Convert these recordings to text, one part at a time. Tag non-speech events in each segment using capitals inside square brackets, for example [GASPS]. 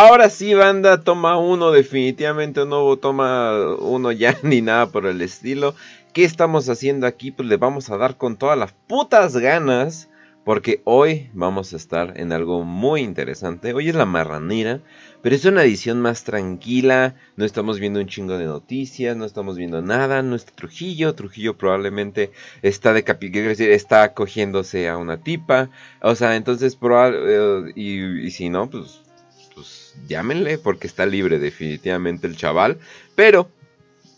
Ahora sí, banda, toma uno, definitivamente no toma uno ya [LAUGHS] ni nada por el estilo. ¿Qué estamos haciendo aquí? Pues le vamos a dar con todas las putas ganas. Porque hoy vamos a estar en algo muy interesante. Hoy es la marranera, pero es una edición más tranquila. No estamos viendo un chingo de noticias, no estamos viendo nada. No está Trujillo. Trujillo probablemente está de decir, está acogiéndose a una tipa. O sea, entonces, eh, y, y si no, pues pues llámenle porque está libre definitivamente el chaval. Pero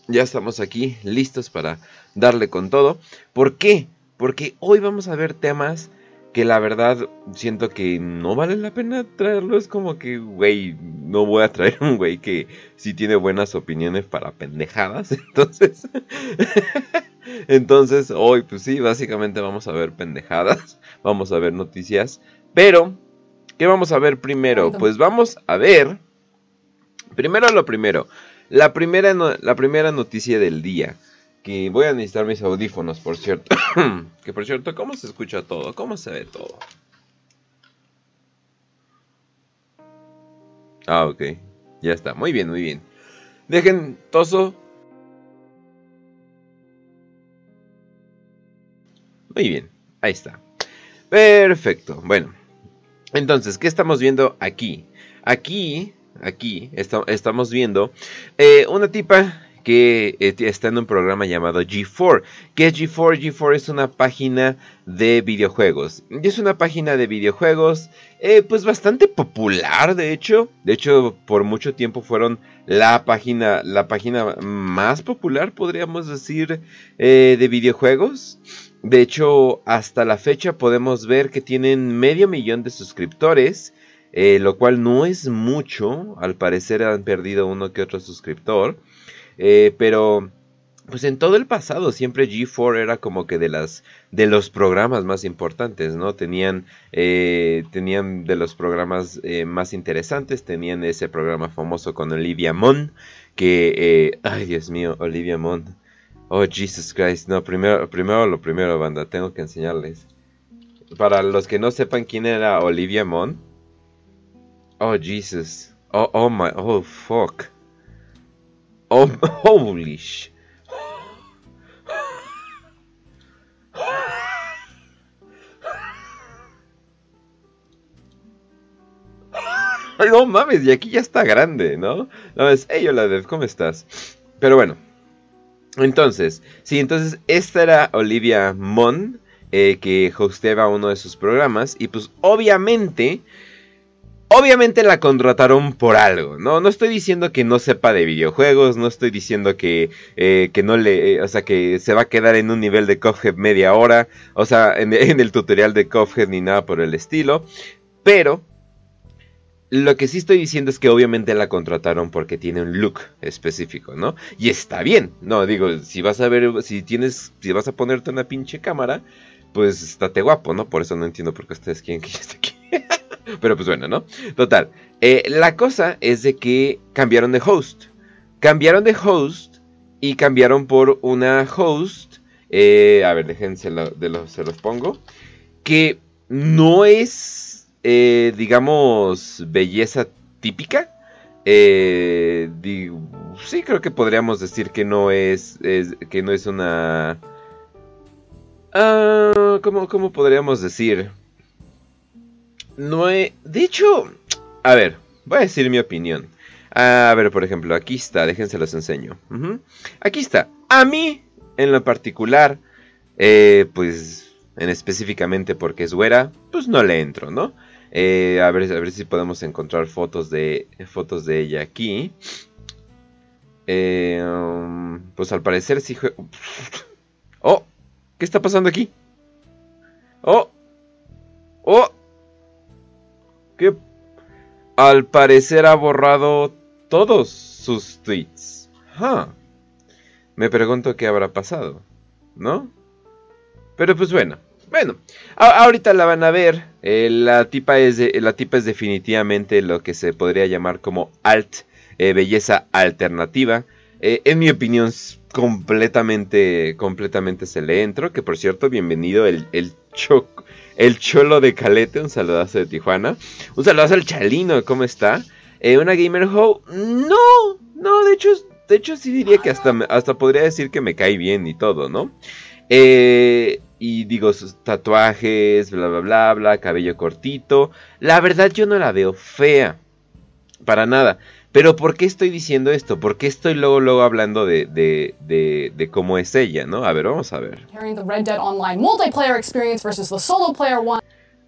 ya estamos aquí listos para darle con todo. ¿Por qué? Porque hoy vamos a ver temas que la verdad siento que no vale la pena traerlo. Es como que, güey, no voy a traer un güey que sí tiene buenas opiniones para pendejadas. [LAUGHS] Entonces, entonces hoy, pues sí, básicamente vamos a ver pendejadas. Vamos a ver noticias. Pero ¿Qué vamos a ver primero? Pues vamos a ver. Primero lo primero. La primera, la primera noticia del día. Que voy a necesitar mis audífonos, por cierto. [COUGHS] que por cierto, ¿cómo se escucha todo? ¿Cómo se ve todo? Ah, ok. Ya está. Muy bien, muy bien. Dejen toso. Muy bien. Ahí está. Perfecto. Bueno. Entonces, ¿qué estamos viendo aquí? Aquí, aquí estamos viendo eh, una tipa que eh, está en un programa llamado G4. ¿Qué es G4? G4 es una página de videojuegos. Es una página de videojuegos eh, pues bastante popular, de hecho. De hecho, por mucho tiempo fueron la página, la página más popular, podríamos decir, de videojuegos. De hecho, hasta la fecha podemos ver que tienen medio millón de suscriptores, eh, lo cual no es mucho. Al parecer han perdido uno que otro suscriptor. Eh, pero, pues en todo el pasado siempre G4 era como que de las de los programas más importantes, ¿no? Tenían, eh, tenían de los programas más interesantes, tenían ese programa famoso con Olivia Munn, que, ay Dios mío, Olivia Munn Oh, Jesus Christ. No, primero, primero lo primero, banda. Tengo que enseñarles. Para los que no sepan quién era Olivia Munn. Oh, Jesus. Oh, oh my. Oh, fuck. Oh, [LAUGHS] holy sh. [LAUGHS] no mames, y aquí ya está grande, ¿no? No es, hey, hola, ¿cómo estás? Pero bueno, entonces, sí, entonces esta era Olivia Munn, eh, que hosteaba uno de sus programas, y pues obviamente, obviamente la contrataron por algo, ¿no? No estoy diciendo que no sepa de videojuegos, no estoy diciendo que, eh, que no le, eh, o sea, que se va a quedar en un nivel de Cuphead media hora, o sea, en, [LAUGHS] en el tutorial de Cuphead ni nada por el estilo, pero lo que sí estoy diciendo es que obviamente la contrataron porque tiene un look específico, ¿no? Y está bien, no, digo, si vas a ver, si tienes, si vas a ponerte una pinche cámara, pues estate guapo, ¿no? Por eso no entiendo por qué ustedes quieren que yo esté aquí. [LAUGHS] Pero pues bueno, ¿no? Total, eh, la cosa es de que cambiaron de host. Cambiaron de host y cambiaron por una host, eh, a ver, déjense de los, se los pongo, que no es eh, digamos, belleza típica. Eh, sí, creo que podríamos decir que no es, que no es una... Ah, ¿cómo, podríamos decir? No he... De hecho, a ver, voy a decir mi opinión. A ver, por ejemplo, aquí está, déjense los enseño. Aquí está. A mí, en lo particular, eh, pues, en específicamente porque es güera, pues no le entro, ¿no? Eh, a, ver, a ver si podemos encontrar fotos de, fotos de ella aquí. Eh, um, pues al parecer sí... [LAUGHS] ¡Oh! ¿Qué está pasando aquí? ¡Oh! ¡Oh! ¿Qué? Al parecer ha borrado todos sus tweets. Me pregunto qué habrá pasado, ¿no? Pero pues bueno. Bueno, ahorita la van a ver. Eh, la, tipa es la tipa es definitivamente lo que se podría llamar como alt, eh, belleza alternativa. Eh, en mi opinión, completamente, completamente se le entro. Que por cierto, bienvenido el, el, el cholo de Calete. Un saludazo de Tijuana. Un saludazo al Chalino, ¿cómo está? ¿Una Gamer Hoe? No, no, de hecho, de hecho sí diría que hasta, hasta podría decir que me cae bien y todo, ¿no? Eh, y digo, sus tatuajes, bla, bla, bla, bla, cabello cortito. La verdad yo no la veo fea. Para nada. Pero ¿por qué estoy diciendo esto? ¿Por qué estoy luego, luego hablando de, de, de, de cómo es ella, no? A ver, vamos a ver.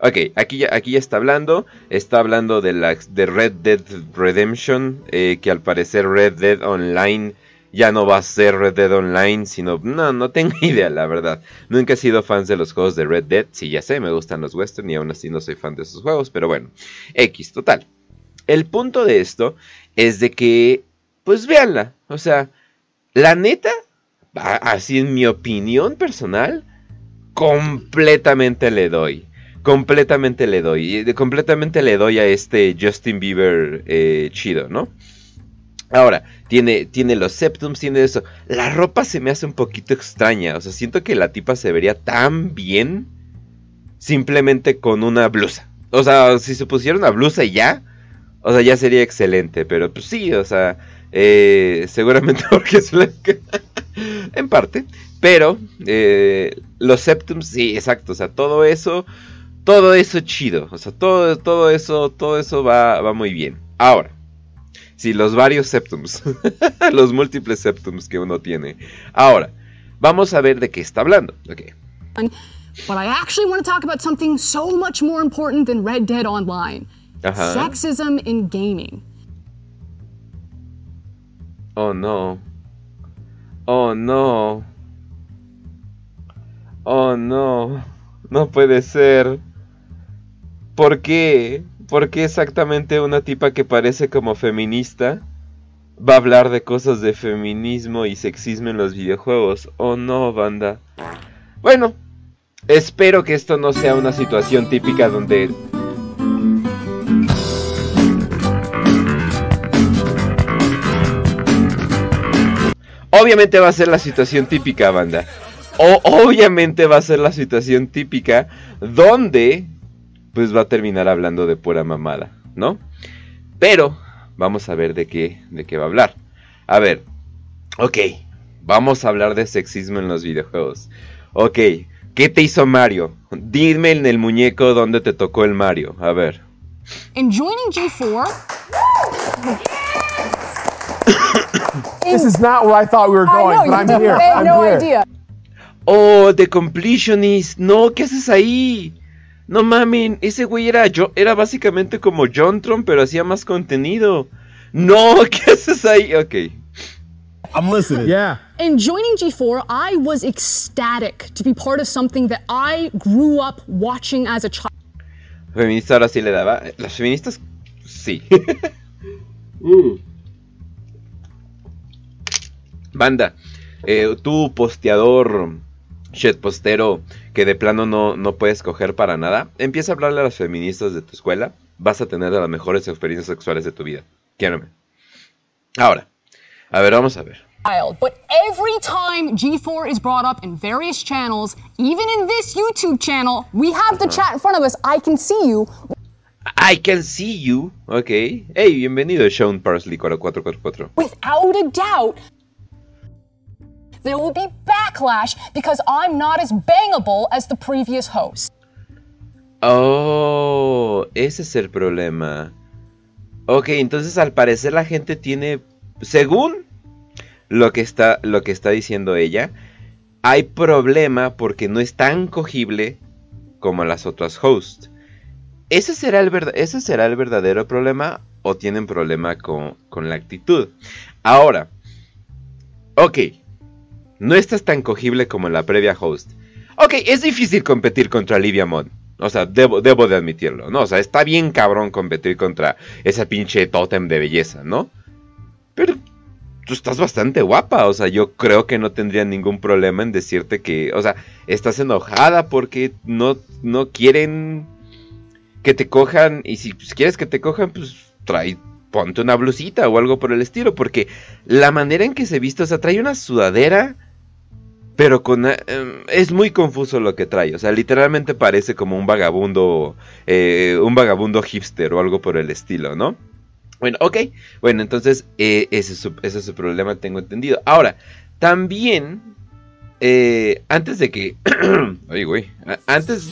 Ok, aquí ya, aquí ya está hablando. Está hablando de, la, de Red Dead Redemption. Eh, que al parecer Red Dead Online ya no va a ser Red Dead Online. Sino, no, no tengo [LAUGHS] idea, la verdad. Nunca he sido fan de los juegos de Red Dead. Sí, ya sé, me gustan los western y aún así no soy fan de esos juegos. Pero bueno, X, total. El punto de esto es de que, pues véanla. O sea, la neta, así en mi opinión personal, completamente le doy. Completamente le doy. Completamente le doy a este Justin Bieber eh, chido, ¿no? Ahora, tiene, tiene los septums, tiene eso. La ropa se me hace un poquito extraña. O sea, siento que la tipa se vería tan bien simplemente con una blusa. O sea, si se pusiera una blusa y ya, o sea, ya sería excelente, pero pues sí, o sea, eh, seguramente [LAUGHS] porque es blanca. [LAUGHS] en parte. Pero eh, los septums, sí, exacto. O sea, todo eso, todo eso chido. O sea, todo, todo eso, todo eso va, va muy bien. Ahora, sí, los varios septums. [LAUGHS] los múltiples septums que uno tiene. Ahora, vamos a ver de qué está hablando. Okay. But I actually want to talk about something so much more important than Red Dead Online. Ajá. Sexism in gaming. Oh no. Oh no. Oh no. No puede ser. ¿Por qué? ¿Por qué exactamente una tipa que parece como feminista va a hablar de cosas de feminismo y sexismo en los videojuegos? Oh no, banda. Bueno, espero que esto no sea una situación típica donde Obviamente va a ser la situación típica, banda. O obviamente va a ser la situación típica donde pues va a terminar hablando de pura mamada, ¿no? Pero vamos a ver de qué de qué va a hablar. A ver. Ok, vamos a hablar de sexismo en los videojuegos. Ok, ¿qué te hizo Mario? Dime en el muñeco dónde te tocó el Mario. A ver. En joining G4 [COUGHS] This is not where I thought we were going, I know, but I'm here. I had no idea. Oh, The Completionist. No, ¿qué haces ahí? No mames, ese güey era, yo, era básicamente como Jontron, pero hacía más contenido. No, [LAUGHS] ¿qué haces ahí? Ok. I'm listening. Yeah. In joining G4, I was ecstatic to be part of something that I grew up watching as a child. Feminista ahora sí le daba. Las feministas, sí. [LAUGHS] mm. Banda, eh, tú posteador, postero que de plano no, no puedes coger para nada, empieza a hablarle a las feministas de tu escuela, vas a tener las mejores experiencias sexuales de tu vida. Quiérame. Ahora, a ver, vamos a ver. But every time G4 is brought up in various channels, even in this YouTube channel, we have the chat in front of us. I can see you. I can see you. Ok. Hey, bienvenido, Sean Parsley 4444. Without a doubt, there will be backlash because I'm not as bangable as the previous host. Oh, ese es el problema. Ok, entonces al parecer la gente tiene, según lo que está, lo que está diciendo ella, hay problema porque no es tan cogible como las otras hosts. ¿Ese será el, ese será el verdadero problema o tienen problema con, con la actitud? Ahora, ok, no estás tan cogible como en la previa host. Ok, es difícil competir contra Livia Mon. O sea, debo, de admitirlo, ¿no? O sea, está bien cabrón competir contra esa pinche totem de belleza, ¿no? Pero tú estás bastante guapa, o sea, yo creo que no tendría ningún problema en decirte que, o sea, estás enojada porque no, no quieren que te cojan y si quieres que te cojan, pues trae, ponte una blusita o algo por el estilo, porque la manera en que se viste, o sea, trae una sudadera pero con eh, es muy confuso lo que trae. O sea, literalmente parece como un vagabundo. Eh, un vagabundo hipster o algo por el estilo, ¿no? Bueno, ok. Bueno, entonces eh, ese, es su, problema, tengo entendido. Ahora, también, antes de que... [CLEARS THROAT] Ay, güey. Antes,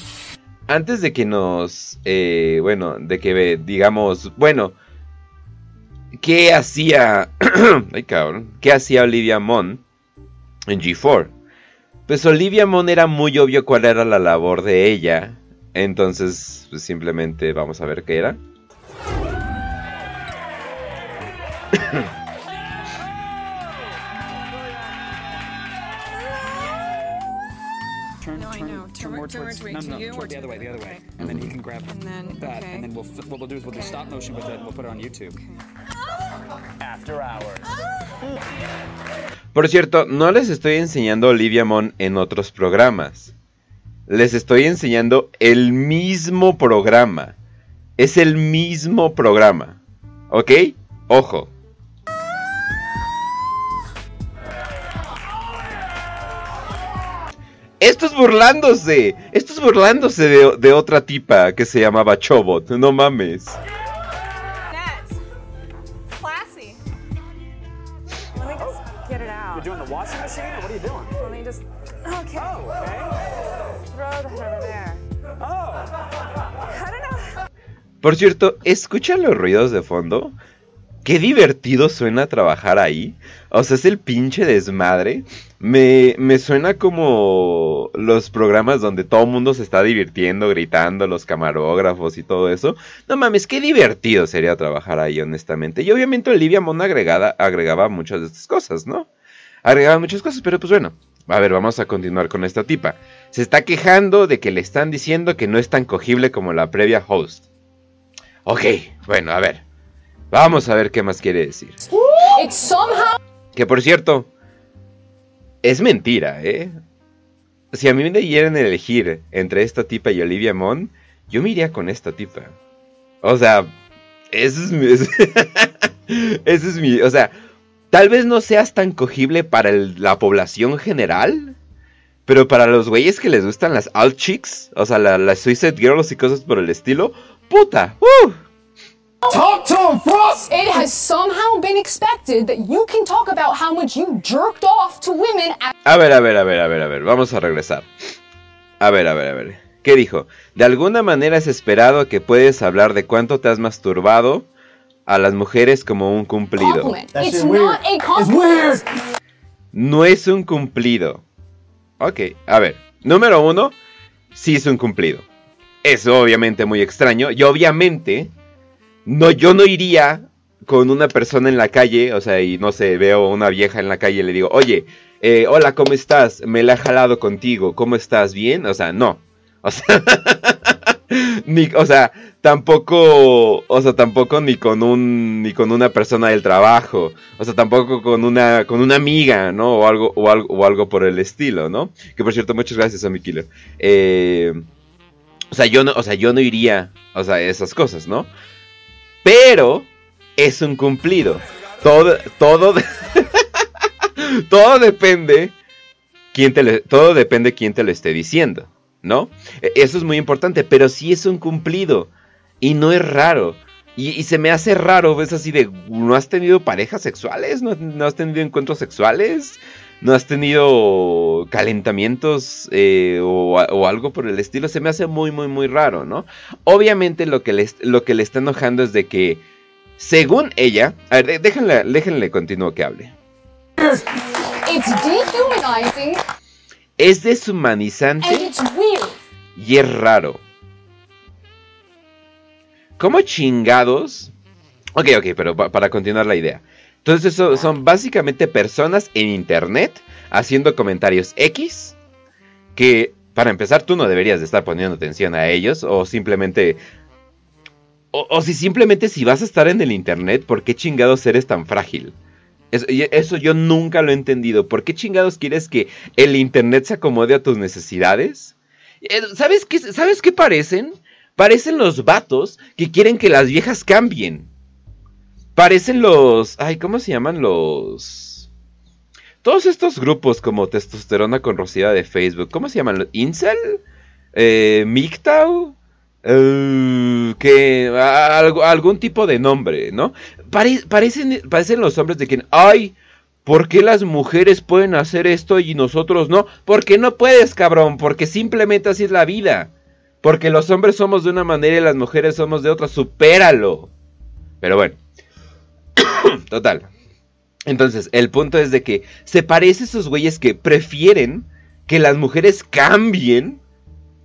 antes de que nos... Bueno, de que digamos... Bueno, ¿qué hacía... [CLEARS THROAT] Ay, cabrón. ¿Qué hacía Olivia Munn en G4? Pues Olivia Munn era muy obvio cuál era la labor de ella. Entonces, pues simplemente vamos a ver qué era. Towards, no, no, no, toward the other way, the other way, okay. and then you can grab and then, that, okay. and then we'll what we'll do is we'll okay. do stop motion with it, and we'll put it on YouTube. After hours. Por cierto, no les estoy enseñando Olivia Mon en otros programas. Les estoy enseñando el mismo programa. Es el mismo programa. ¿Ok? Ojo. Esto es burlándose. Esto es burlándose de, de otra tipa que se llamaba Chobot. No mames. Por cierto, ¿escuchan los ruidos de fondo? Qué divertido suena trabajar ahí. O sea, es el pinche desmadre. Me, me suena como los programas donde todo el mundo se está divirtiendo, gritando, los camarógrafos y todo eso. No mames, qué divertido sería trabajar ahí, honestamente. Y obviamente Olivia Mona agregada, agregaba muchas de estas cosas, ¿no? Agregaba muchas cosas, pero pues bueno. A ver, vamos a continuar con esta tipa. Se está quejando de que le están diciendo que no es tan cogible como la previa host. Ok, bueno, a ver. Vamos a ver qué más quiere decir. Que por cierto, es mentira, ¿eh? Si a mí me dieran elegir entre esta tipa y Olivia Munn, yo me iría con esta tipa. O sea, ese es mi... [LAUGHS] ese es mi... O sea, tal vez no seas tan cogible para la población general, pero para los güeyes que les gustan las alt chicks, o sea, las Suicide Girls y cosas por el estilo, puta, ¡uh! Talk to him, Frost! It has somehow been expected that you can talk about how much you jerked off to women A ver, a ver, a ver, a ver, a ver, vamos a regresar. A ver, a ver, a ver. ¿Qué dijo? De alguna manera es esperado que puedes hablar de cuánto te has masturbado a las mujeres como un cumplido. It's not a No es un cumplido. Ok, a ver. Número uno, sí es un cumplido. Es obviamente muy extraño y obviamente no, yo no iría con una persona en la calle, o sea, y no sé, veo una vieja en la calle y le digo, oye, eh, hola, ¿cómo estás? Me la he jalado contigo, ¿cómo estás? ¿Bien? O sea, no. [LAUGHS] O sea, tampoco, o sea, tampoco ni con un, ni con una persona del trabajo, o sea, tampoco con una, con una amiga, ¿no? O algo, o algo, o algo por el estilo, ¿no? Que por cierto, muchas gracias a mi killer. Eh, o sea, yo no, o sea, yo no iría, o sea, esas cosas, ¿no? Pero es un cumplido. Todo, todo, [LAUGHS] todo depende quién te todo depende quién te lo esté diciendo, ¿no? E, eso es muy importante, pero sí es un cumplido y no es raro. Y, se me hace raro, ves así de, ¿no has tenido parejas sexuales? ¿No, has tenido encuentros sexuales? ¿No has tenido calentamientos eh, o, algo por el estilo? Se me hace muy, muy, muy raro, ¿no? Obviamente lo que le, lo que le está enojando es de que, según ella... A ver, déjenle, déjenle continuo que hable. Es deshumanizante. Y es raro. ¿Cómo chingados? Ok, ok, pero para continuar la idea. Entonces eso son básicamente personas en internet haciendo comentarios X que para empezar tú no deberías de estar poniendo atención a ellos o simplemente... O, si simplemente si vas a estar en el internet, ¿por qué chingados eres tan frágil? Eso, eso, yo nunca lo he entendido. ¿Por qué chingados quieres que el internet se acomode a tus necesidades? Eh, ¿Sabes qué, ¿Sabes qué parecen? Parecen los vatos que quieren que las viejas cambien. Parecen los. Ay, ¿cómo se llaman los. Todos estos grupos como testosterona con rocida de Facebook, ¿cómo se llaman? ¿Incel? Eh, ¿MGTOW? Eh, que algún tipo de nombre, ¿no? parecen, parecen los hombres de quien, ay, ¿por qué las mujeres pueden hacer esto y nosotros no? Porque no puedes, cabrón, porque simplemente así es la vida. Porque los hombres somos de una manera y las mujeres somos de otra, supéralo. Pero bueno. [COUGHS] Total. Entonces, el punto es de que se parece a esos güeyes que prefieren que las mujeres cambien.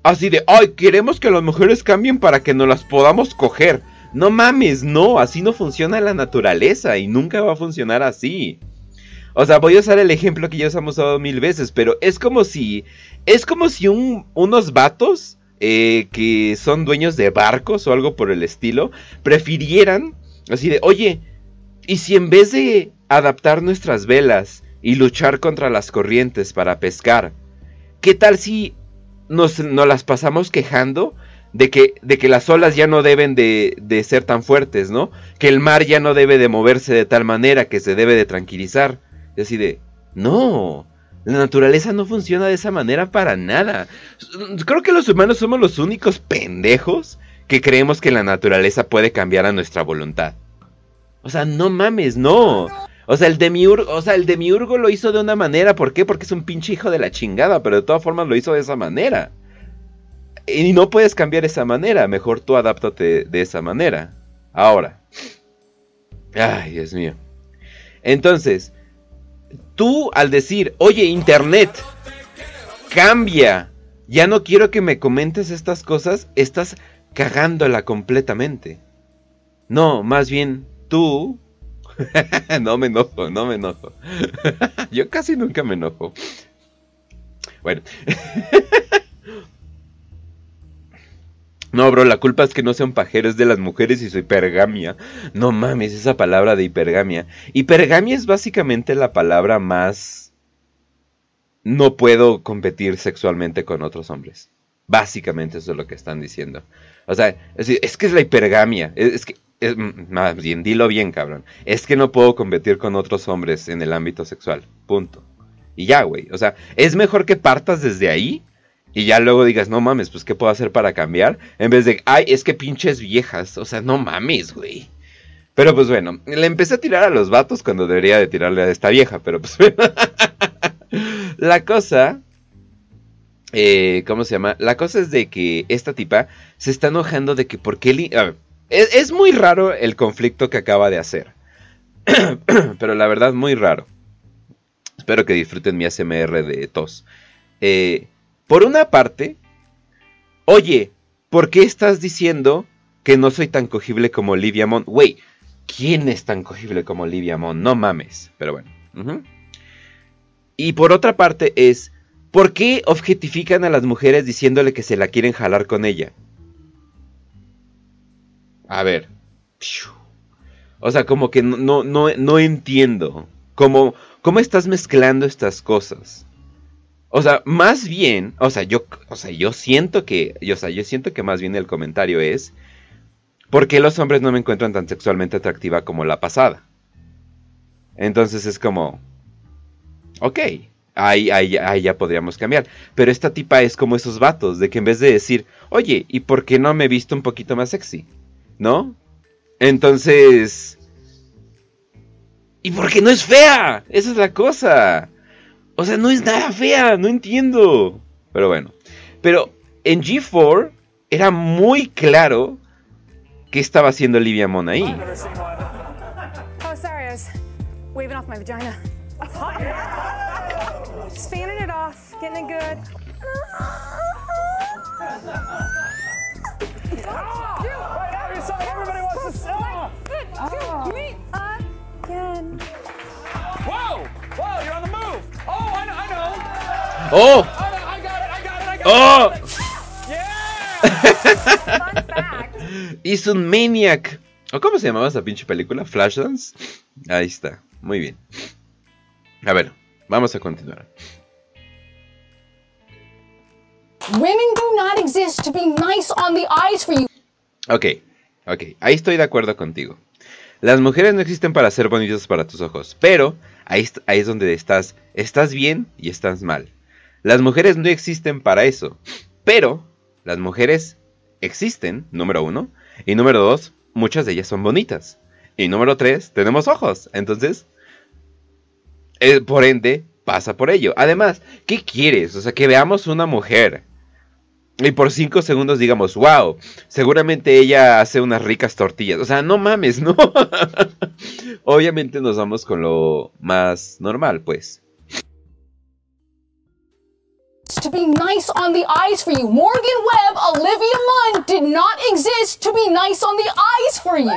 Así de, ay, queremos que las mujeres cambien para que nos las podamos coger. No mames, no, así no funciona la naturaleza y nunca va a funcionar así. O sea, voy a usar el ejemplo que ya os hemos usado mil veces, pero es como si. Es como si unos vatos eh, que son dueños de barcos o algo por el estilo prefirieran. Así de, oye, ¿y si en vez de adaptar nuestras velas y luchar contra las corrientes para pescar, qué tal si nos, las pasamos quejando de que, de que las olas ya no deben de, de, ser tan fuertes, ¿no? Que el mar ya no debe de moverse de tal manera que se debe de tranquilizar. Y así de, no, la naturaleza no funciona de esa manera para nada. Creo que los humanos somos los únicos pendejos que creemos que la naturaleza puede cambiar a nuestra voluntad. O sea, no mames, no. O sea, el demiurgo, o sea, el demiurgo lo hizo de una manera, ¿por qué? Porque es un pinche hijo de la chingada, pero de todas formas lo hizo de esa manera. Y no puedes cambiar esa manera, mejor tú adáptate de esa manera. Ahora. Ay, Dios mío. Entonces, tú al decir, oye, Internet, cambia, ya no quiero que me comentes estas cosas, estás cagándola completamente. No, más bien tú... [LAUGHS] no me enojo, no me enojo. [LAUGHS] Yo casi nunca me enojo. Bueno. [LAUGHS] No, bro, la culpa es que no sean pajeros de las mujeres y soy hipergamia. No mames, esa palabra de hipergamia. Hipergamia es básicamente la palabra más... No puedo competir sexualmente con otros hombres. Básicamente eso es lo que están diciendo. O sea, es, que es la hipergamia. Es, que... más bien, dilo bien, cabrón. Es que no puedo competir con otros hombres en el ámbito sexual. Punto. Y ya, güey. O sea, es mejor que partas desde ahí y ya luego digas, no mames, pues ¿qué puedo hacer para cambiar? En vez de, ay, es que pinches viejas. O sea, no mames, güey. Pero pues bueno, le empecé a tirar a los vatos cuando debería de tirarle a esta vieja, pero pues [LAUGHS] La cosa... Eh, ¿Cómo se llama? La cosa es de que esta tipa se está enojando de que por qué... es, muy raro el conflicto que acaba de hacer. [CLEARS THROAT] pero la verdad, muy raro. Espero que disfruten mi ASMR de tos. Eh, por una parte, oye, ¿por qué estás diciendo que no soy tan cogible como Olivia Mon? Wey, ¿quién es tan cogible como Olivia Mon? No mames. Pero bueno. Y por otra parte es, ¿por qué objetifican a las mujeres diciéndole que se la quieren jalar con ella? A ver. O sea, como que no, no, no entiendo. ¿Cómo, ¿Cómo estás mezclando estas cosas? O sea, más bien, o sea, yo, o sea, yo siento que, o sea, yo siento que más bien el comentario es, ¿por qué los hombres no me encuentran tan sexualmente atractiva como la pasada? Entonces es como, ok, ahí, ahí, ahí ya podríamos cambiar. Pero esta tipa es como esos vatos, de que en vez de decir, oye, ¿y por qué no me he visto un poquito más sexy? ¿No? Entonces... ¿Y por qué no es fea? Esa es la cosa. O sea, no es nada fea, no entiendo. Pero bueno. Pero en G4 era muy claro qué estaba haciendo Olivia Mon ahí. Oh, sorry, I was waving off my vagina. Just fanning it off, getting it good. Everybody wants to. Oh. Again. Whoa! Whoa! You're on the move. Oh, I know. I know. Oh. I got it. I got it. I got it. Oh. Yeah. Is un maniac. ¿O cómo se llamaba esa pinche película? Flashdance. Ahí está. Muy bien. A ver, vamos a continuar. Women do not exist to be nice on the eyes for you. Ok, ok, ahí estoy de acuerdo contigo. Las mujeres no existen para ser bonitas para tus ojos, pero ahí, es donde estás, estás bien y estás mal. Las mujeres no existen para eso, pero las mujeres existen, número uno, y número dos, muchas de ellas son bonitas. Y número tres, tenemos ojos. Entonces, eh, por ende, pasa por ello. Además, ¿qué quieres? O sea, que veamos una mujer y por cinco segundos digamos, wow, seguramente ella hace unas ricas tortillas. O sea, no mames, [LAUGHS] ¿no? Obviamente nos vamos con lo más normal, pues. To be nice on the eyes for you. Morgan Webb, Olivia Munn did not exist to be nice on the eyes for you.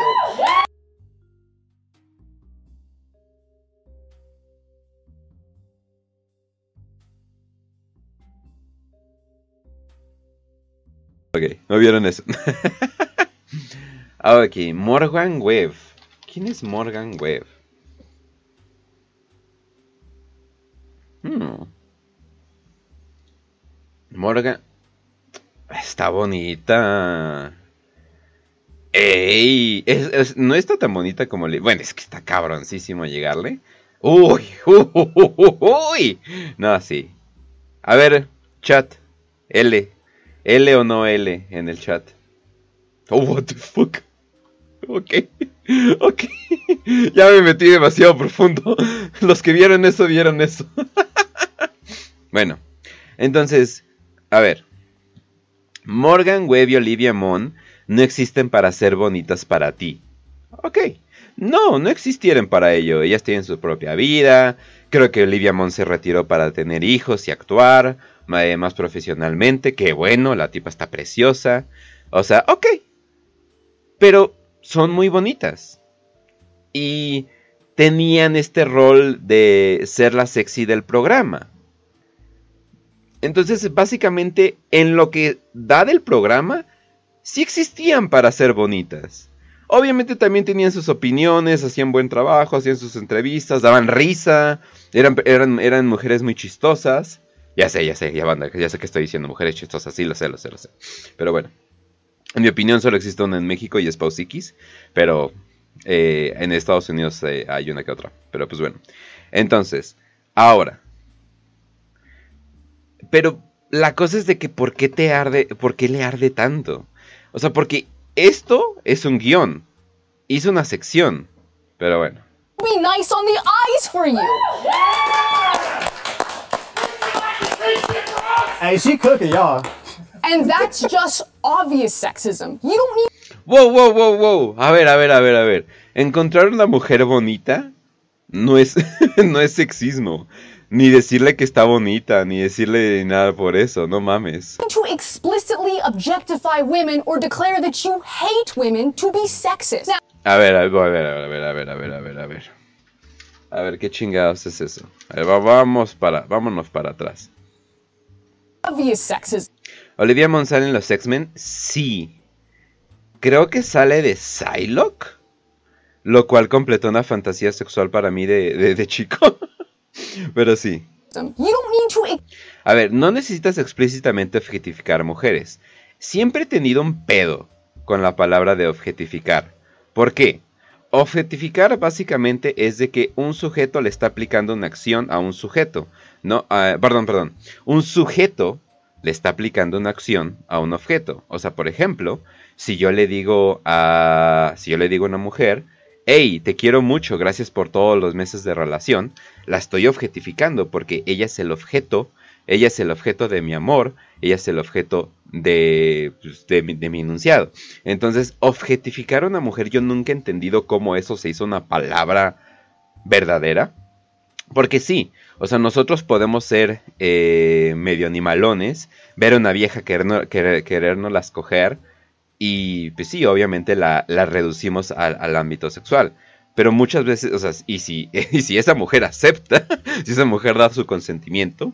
Ok, no vieron eso. [LAUGHS] Ah, ok, Morgan Webb. ¿Quién es Morgan Webb? Hmm. Morgan. Está bonita. ¡Ey! no está tan bonita como le. Bueno, es que está cabroncísimo llegarle. ¡Uy! [LAUGHS] ¡Uy! uy! No, sí. A ver, chat. L. L o no L en el chat. Oh, what the fuck. Ok. Ok. ya me metí demasiado profundo. Los que vieron eso, vieron eso. bueno. Entonces, a ver. Morgan, Webb y Olivia Mon no existen para ser bonitas para ti. Ok. No, no existieron para ello. Ellas tienen su propia vida. Creo que Olivia Mon se retiró para tener hijos y actuar más profesionalmente. Que bueno, la tipa está preciosa. O sea, ok. Pero son muy bonitas. Y tenían este rol de ser la sexy del programa. Entonces, básicamente, en lo que da del programa, sí existían para ser bonitas. Obviamente también tenían sus opiniones, hacían buen trabajo, hacían sus entrevistas, daban risa, eran, eran, eran mujeres muy chistosas. Ya sé, ya sé, ya banda, ya sé que estoy diciendo mujeres chistosas, sí, lo sé, lo sé, lo sé. Pero bueno, en mi opinión solo existe una en México y es Pausikis, pero eh, en Estados Unidos eh, hay una que otra. Pero pues bueno, entonces, ahora. Pero la cosa es de que ¿por qué te arde, por qué le arde tanto? O sea, porque esto es un guion, hizo una sección, pero bueno. Be nice on the eyes for you. Hey, she cooking, y'all. And that's just obvious sexism. You don't need. Wow, wow, wow, wow. A ver, a ver, a ver, a ver. Encontrar una mujer bonita no es, no es sexismo. Ni decirle que está bonita, ni decirle nada por eso, no mames. To explicitly objectify women or declare that you hate women to be sexist. a ver, a ver, a ver, a ver, a ver, a ver, a ver, a ver. A ver, ¿qué chingados es eso? A ver, vamos para, vámonos para atrás. Olivia Munn sale en los X-Men, sí. Creo que sale de Psylocke, lo cual completó una fantasía sexual para mí de, chico. [LAUGHS] Pero sí. A ver, no necesitas explícitamente objetificar mujeres. Siempre he tenido un pedo con la palabra de objetificar. ¿Por qué? Objetificar básicamente es de que un sujeto le está aplicando una acción a un sujeto. No, ah, perdón, perdón. Un sujeto le está aplicando una acción a un objeto. O sea, por ejemplo, si yo le digo a. Si yo le digo a una mujer, hey, te quiero mucho, gracias por todos los meses de relación, la estoy objetificando porque ella es el objeto, ella es el objeto de mi amor, ella es el objeto de, pues, de, de mi enunciado. Entonces, objetificar a una mujer, yo nunca he entendido cómo eso se hizo una palabra verdadera. Porque sí, o sea, nosotros podemos ser eh, medio animalones, ver a una vieja querernos, las coger y pues sí, obviamente la, reducimos al, ámbito sexual. Pero muchas veces, o sea, y si, [LAUGHS] y si esa mujer acepta, [LAUGHS] si esa mujer da su consentimiento,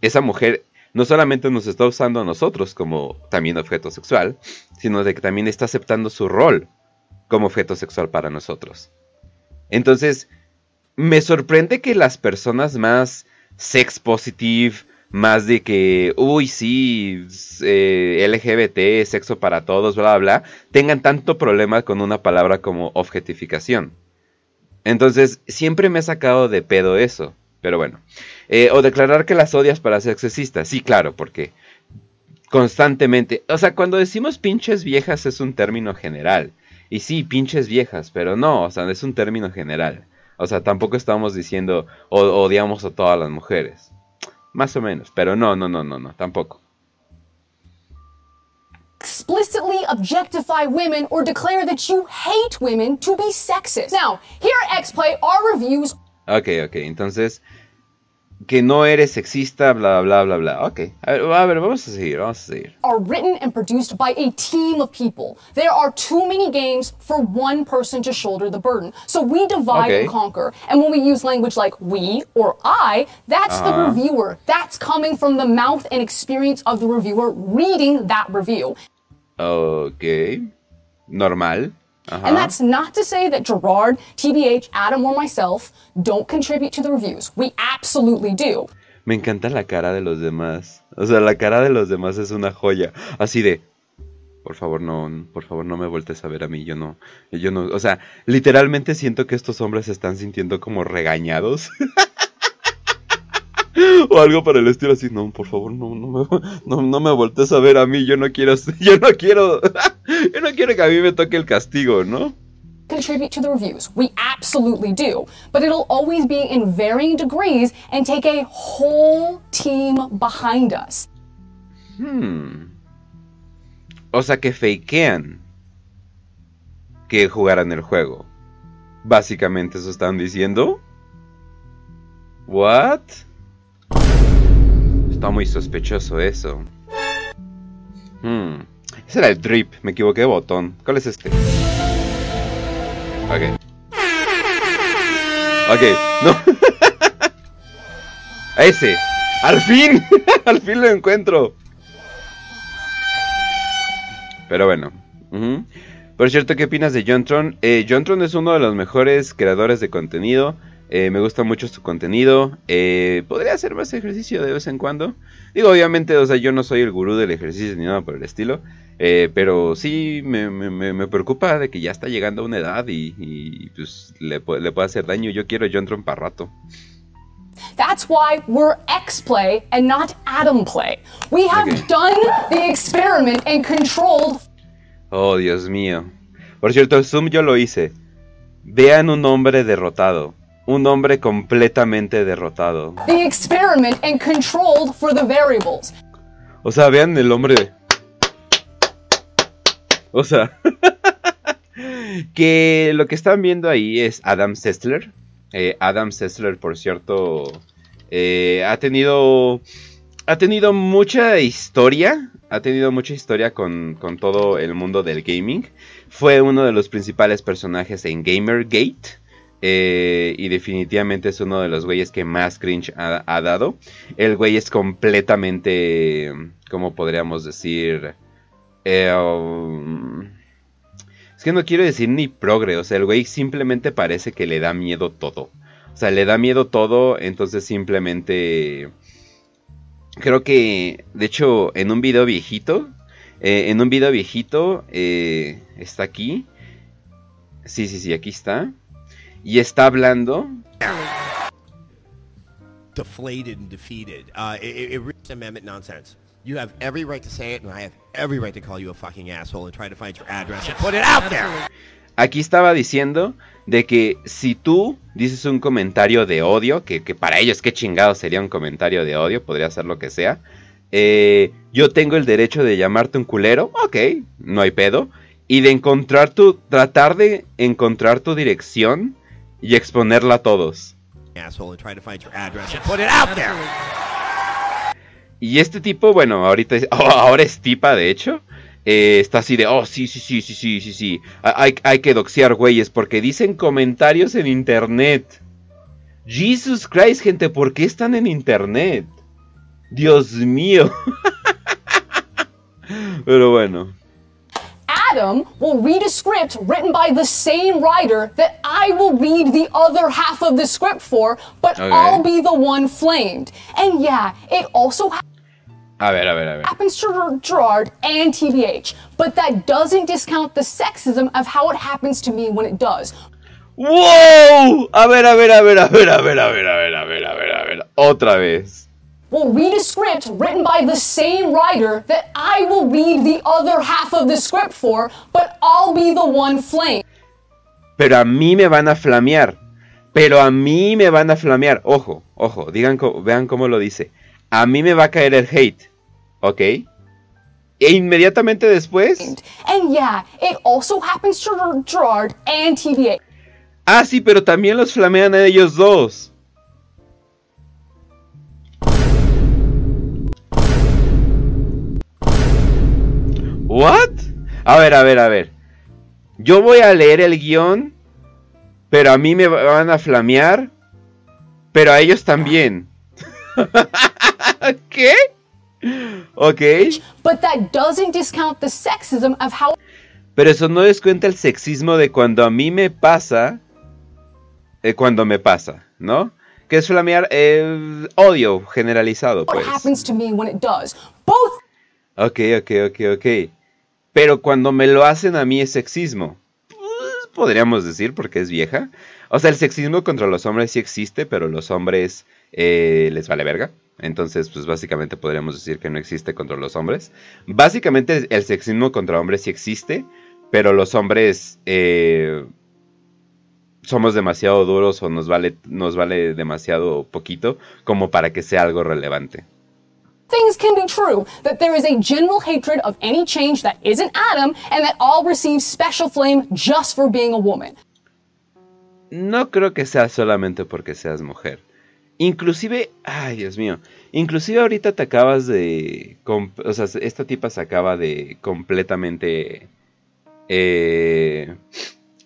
esa mujer no solamente nos está usando a nosotros como también objeto sexual, sino de que también está aceptando su rol como objeto sexual para nosotros. Entonces, me sorprende que las personas más sex positive, más de que, uy, sí, eh, LGBT, sexo para todos, bla, bla, bla, tengan tanto problema con una palabra como objetificación. Entonces, siempre me ha sacado de pedo eso. Pero bueno. Eh, o declarar que las odias para ser sexista. Sí, claro, porque constantemente. O sea, cuando decimos pinches viejas es un término general. Y sí, pinches viejas, pero no, o sea, es un término general. O sea, tampoco estamos diciendo odiamos a todas las mujeres. Más o menos, pero no, no, no, no, no, tampoco. explicitly objectify women or declare that you hate women to be sexist. Now, here at XPlay, our reviews. Ok, ok, entonces que no eres sexista, bla, bla, bla, bla. Ok, a ver, a ver, vamos a seguir, vamos a seguir. Are written and produced by a team of people. There are too many games for one person to shoulder the burden. So we divide okay. and conquer. And when we use language like we or I, that's uh -huh. the uh-huh. reviewer. That's coming from the mouth and experience of the reviewer reading that review. Ok, normal. Uh-huh. And that's not to say that Gerard, TBH, Adam, or myself don't contribute to the reviews. We absolutely do. Me encanta la cara de los demás. O sea, la cara de los demás es una joya. Así de, por favor no, por favor no me vueltes a ver a mí, yo no, yo no, o sea, literalmente siento que estos hombres se están sintiendo como regañados. [LAUGHS] o algo para el estilo así, no, por favor, no, no me, no, no me voltees a ver a mí, yo no quiero, yo no quiero, [LAUGHS] yo no quiero que a mí me toque el castigo, ¿no? contribute to the reviews. We absolutely do. But it'll always be in varying degrees and take a whole team behind us. Hmm. O sea que fakean que jugaran el juego. Básicamente eso están diciendo. What? Está muy sospechoso eso. Hmm. Ese era el drip, me equivoqué de botón. ¿Cuál es este? Ok. Ok, no. [LAUGHS] Ese. Al fin. [LAUGHS] Al fin lo encuentro. Pero bueno. Por cierto, ¿qué opinas de Jontron? Eh, Jontron es uno de los mejores creadores de contenido. Eh, me gusta mucho su contenido. Eh, podría hacer más ejercicio de vez en cuando. Digo, obviamente, o sea, yo no soy el gurú del ejercicio ni nada por el estilo. Eh, pero sí me, me, me, preocupa de que ya está llegando a una edad y, pues le, le, puede hacer daño. Yo quiero John Tron para rato. That's why we're X-Play and not Adam Play. We have done the experiment and controlled. Oh, Dios mío. Por cierto, el Zoom yo lo hice. Vean un hombre derrotado. Un hombre completamente derrotado. The experiment and controlled for the variables. O sea, vean el hombre. [LAUGHS] O sea, [LAUGHS] que lo que están viendo ahí es Adam Sessler. Eh, Adam Sessler, por cierto, eh, ha tenido ha tenido mucha historia. Ha tenido mucha historia con, con, todo el mundo del gaming. Fue uno de los principales personajes en Gamergate. Eh, y definitivamente es uno de los güeyes que más cringe ha, dado. El güey es completamente, ¿cómo podríamos decir? Eh, um, es que no quiero decir ni progre, o sea, el güey simplemente parece que le da miedo todo. O sea, le da miedo todo, entonces simplemente... Creo que, de hecho, en un video viejito, eh, en un video viejito, está aquí. Sí, sí, sí, aquí está y está hablando. Deflated and defeated. Uh, it, it, amendment nonsense. You have every right to say it, and I have every right to call you a fucking asshole and try to find your address and put it out there. Aquí estaba diciendo de que si tú dices un comentario de odio, que, que para ellos qué chingado sería un comentario de odio, podría ser lo que sea, eh, yo tengo el derecho de llamarte un culero, ok, no hay pedo, y de encontrar tu, tratar de encontrar tu dirección y exponerla a todos. Y este tipo, bueno, ahorita [LAUGHS] ahora es tipa, de hecho. Eh, está así de, oh, sí, sí, sí, sí, sí, sí, sí. Hay, hay que doxear güeyes porque dicen comentarios en internet. Jesus Christ, gente, ¿por qué están en internet? Dios mío. [LAUGHS] Pero bueno. Adam will read a script written by the same writer that I will read the other half of the script for, but okay. I'll be the one flamed. And yeah, it also ha- a ver, a ver, a ver. happens to Gerard and TBH, but that doesn't discount the sexism of how it happens to me when it does. ¡Wow! A ver, a ver, a ver, a ver, a ver, a ver, a ver, a ver, a ver, a ver. Otra vez. will read a script written by the same writer that I will read the other half of the script for, but I'll be the one flame. Pero a mí me van a flamear. Pero a mí me van a flamear. Ojo, ojo, digan, vean cómo lo dice. A mí me va a caer el hate. ¿Ok? E inmediatamente después. And yeah, it also happens to Gerard and TBA. Ah, sí, pero también los flamean a ellos dos. ¿What? A ver, a ver, a ver. Yo voy a leer el guion, pero a mí me van a flamear, pero a ellos también. [LAUGHS] ¿Qué? Ok. Pero eso no descuenta el sexismo de cuando a mí me pasa, eh, cuando me pasa, ¿no? Que es flamear eh, odio generalizado, pues. Ok, ok, ok, ok. Pero cuando me lo hacen a mí es sexismo. Pues, podríamos decir porque es vieja. O sea, el sexismo contra los hombres sí existe, pero los hombres eh, les vale verga. Entonces, pues básicamente podríamos decir que no existe contra los hombres. Básicamente el sexismo contra hombres sí existe, pero los hombres eh, somos demasiado duros o nos vale, nos vale demasiado poquito como para que sea algo relevante things can be true that there is a general hatred of any change that isn't Adam and that all receive special flame just for being a woman. No creo que sea solamente porque seas mujer. Inclusive, ay Dios mío, inclusive ahorita te acabas de, o sea, esta tipa se acaba de completamente eh,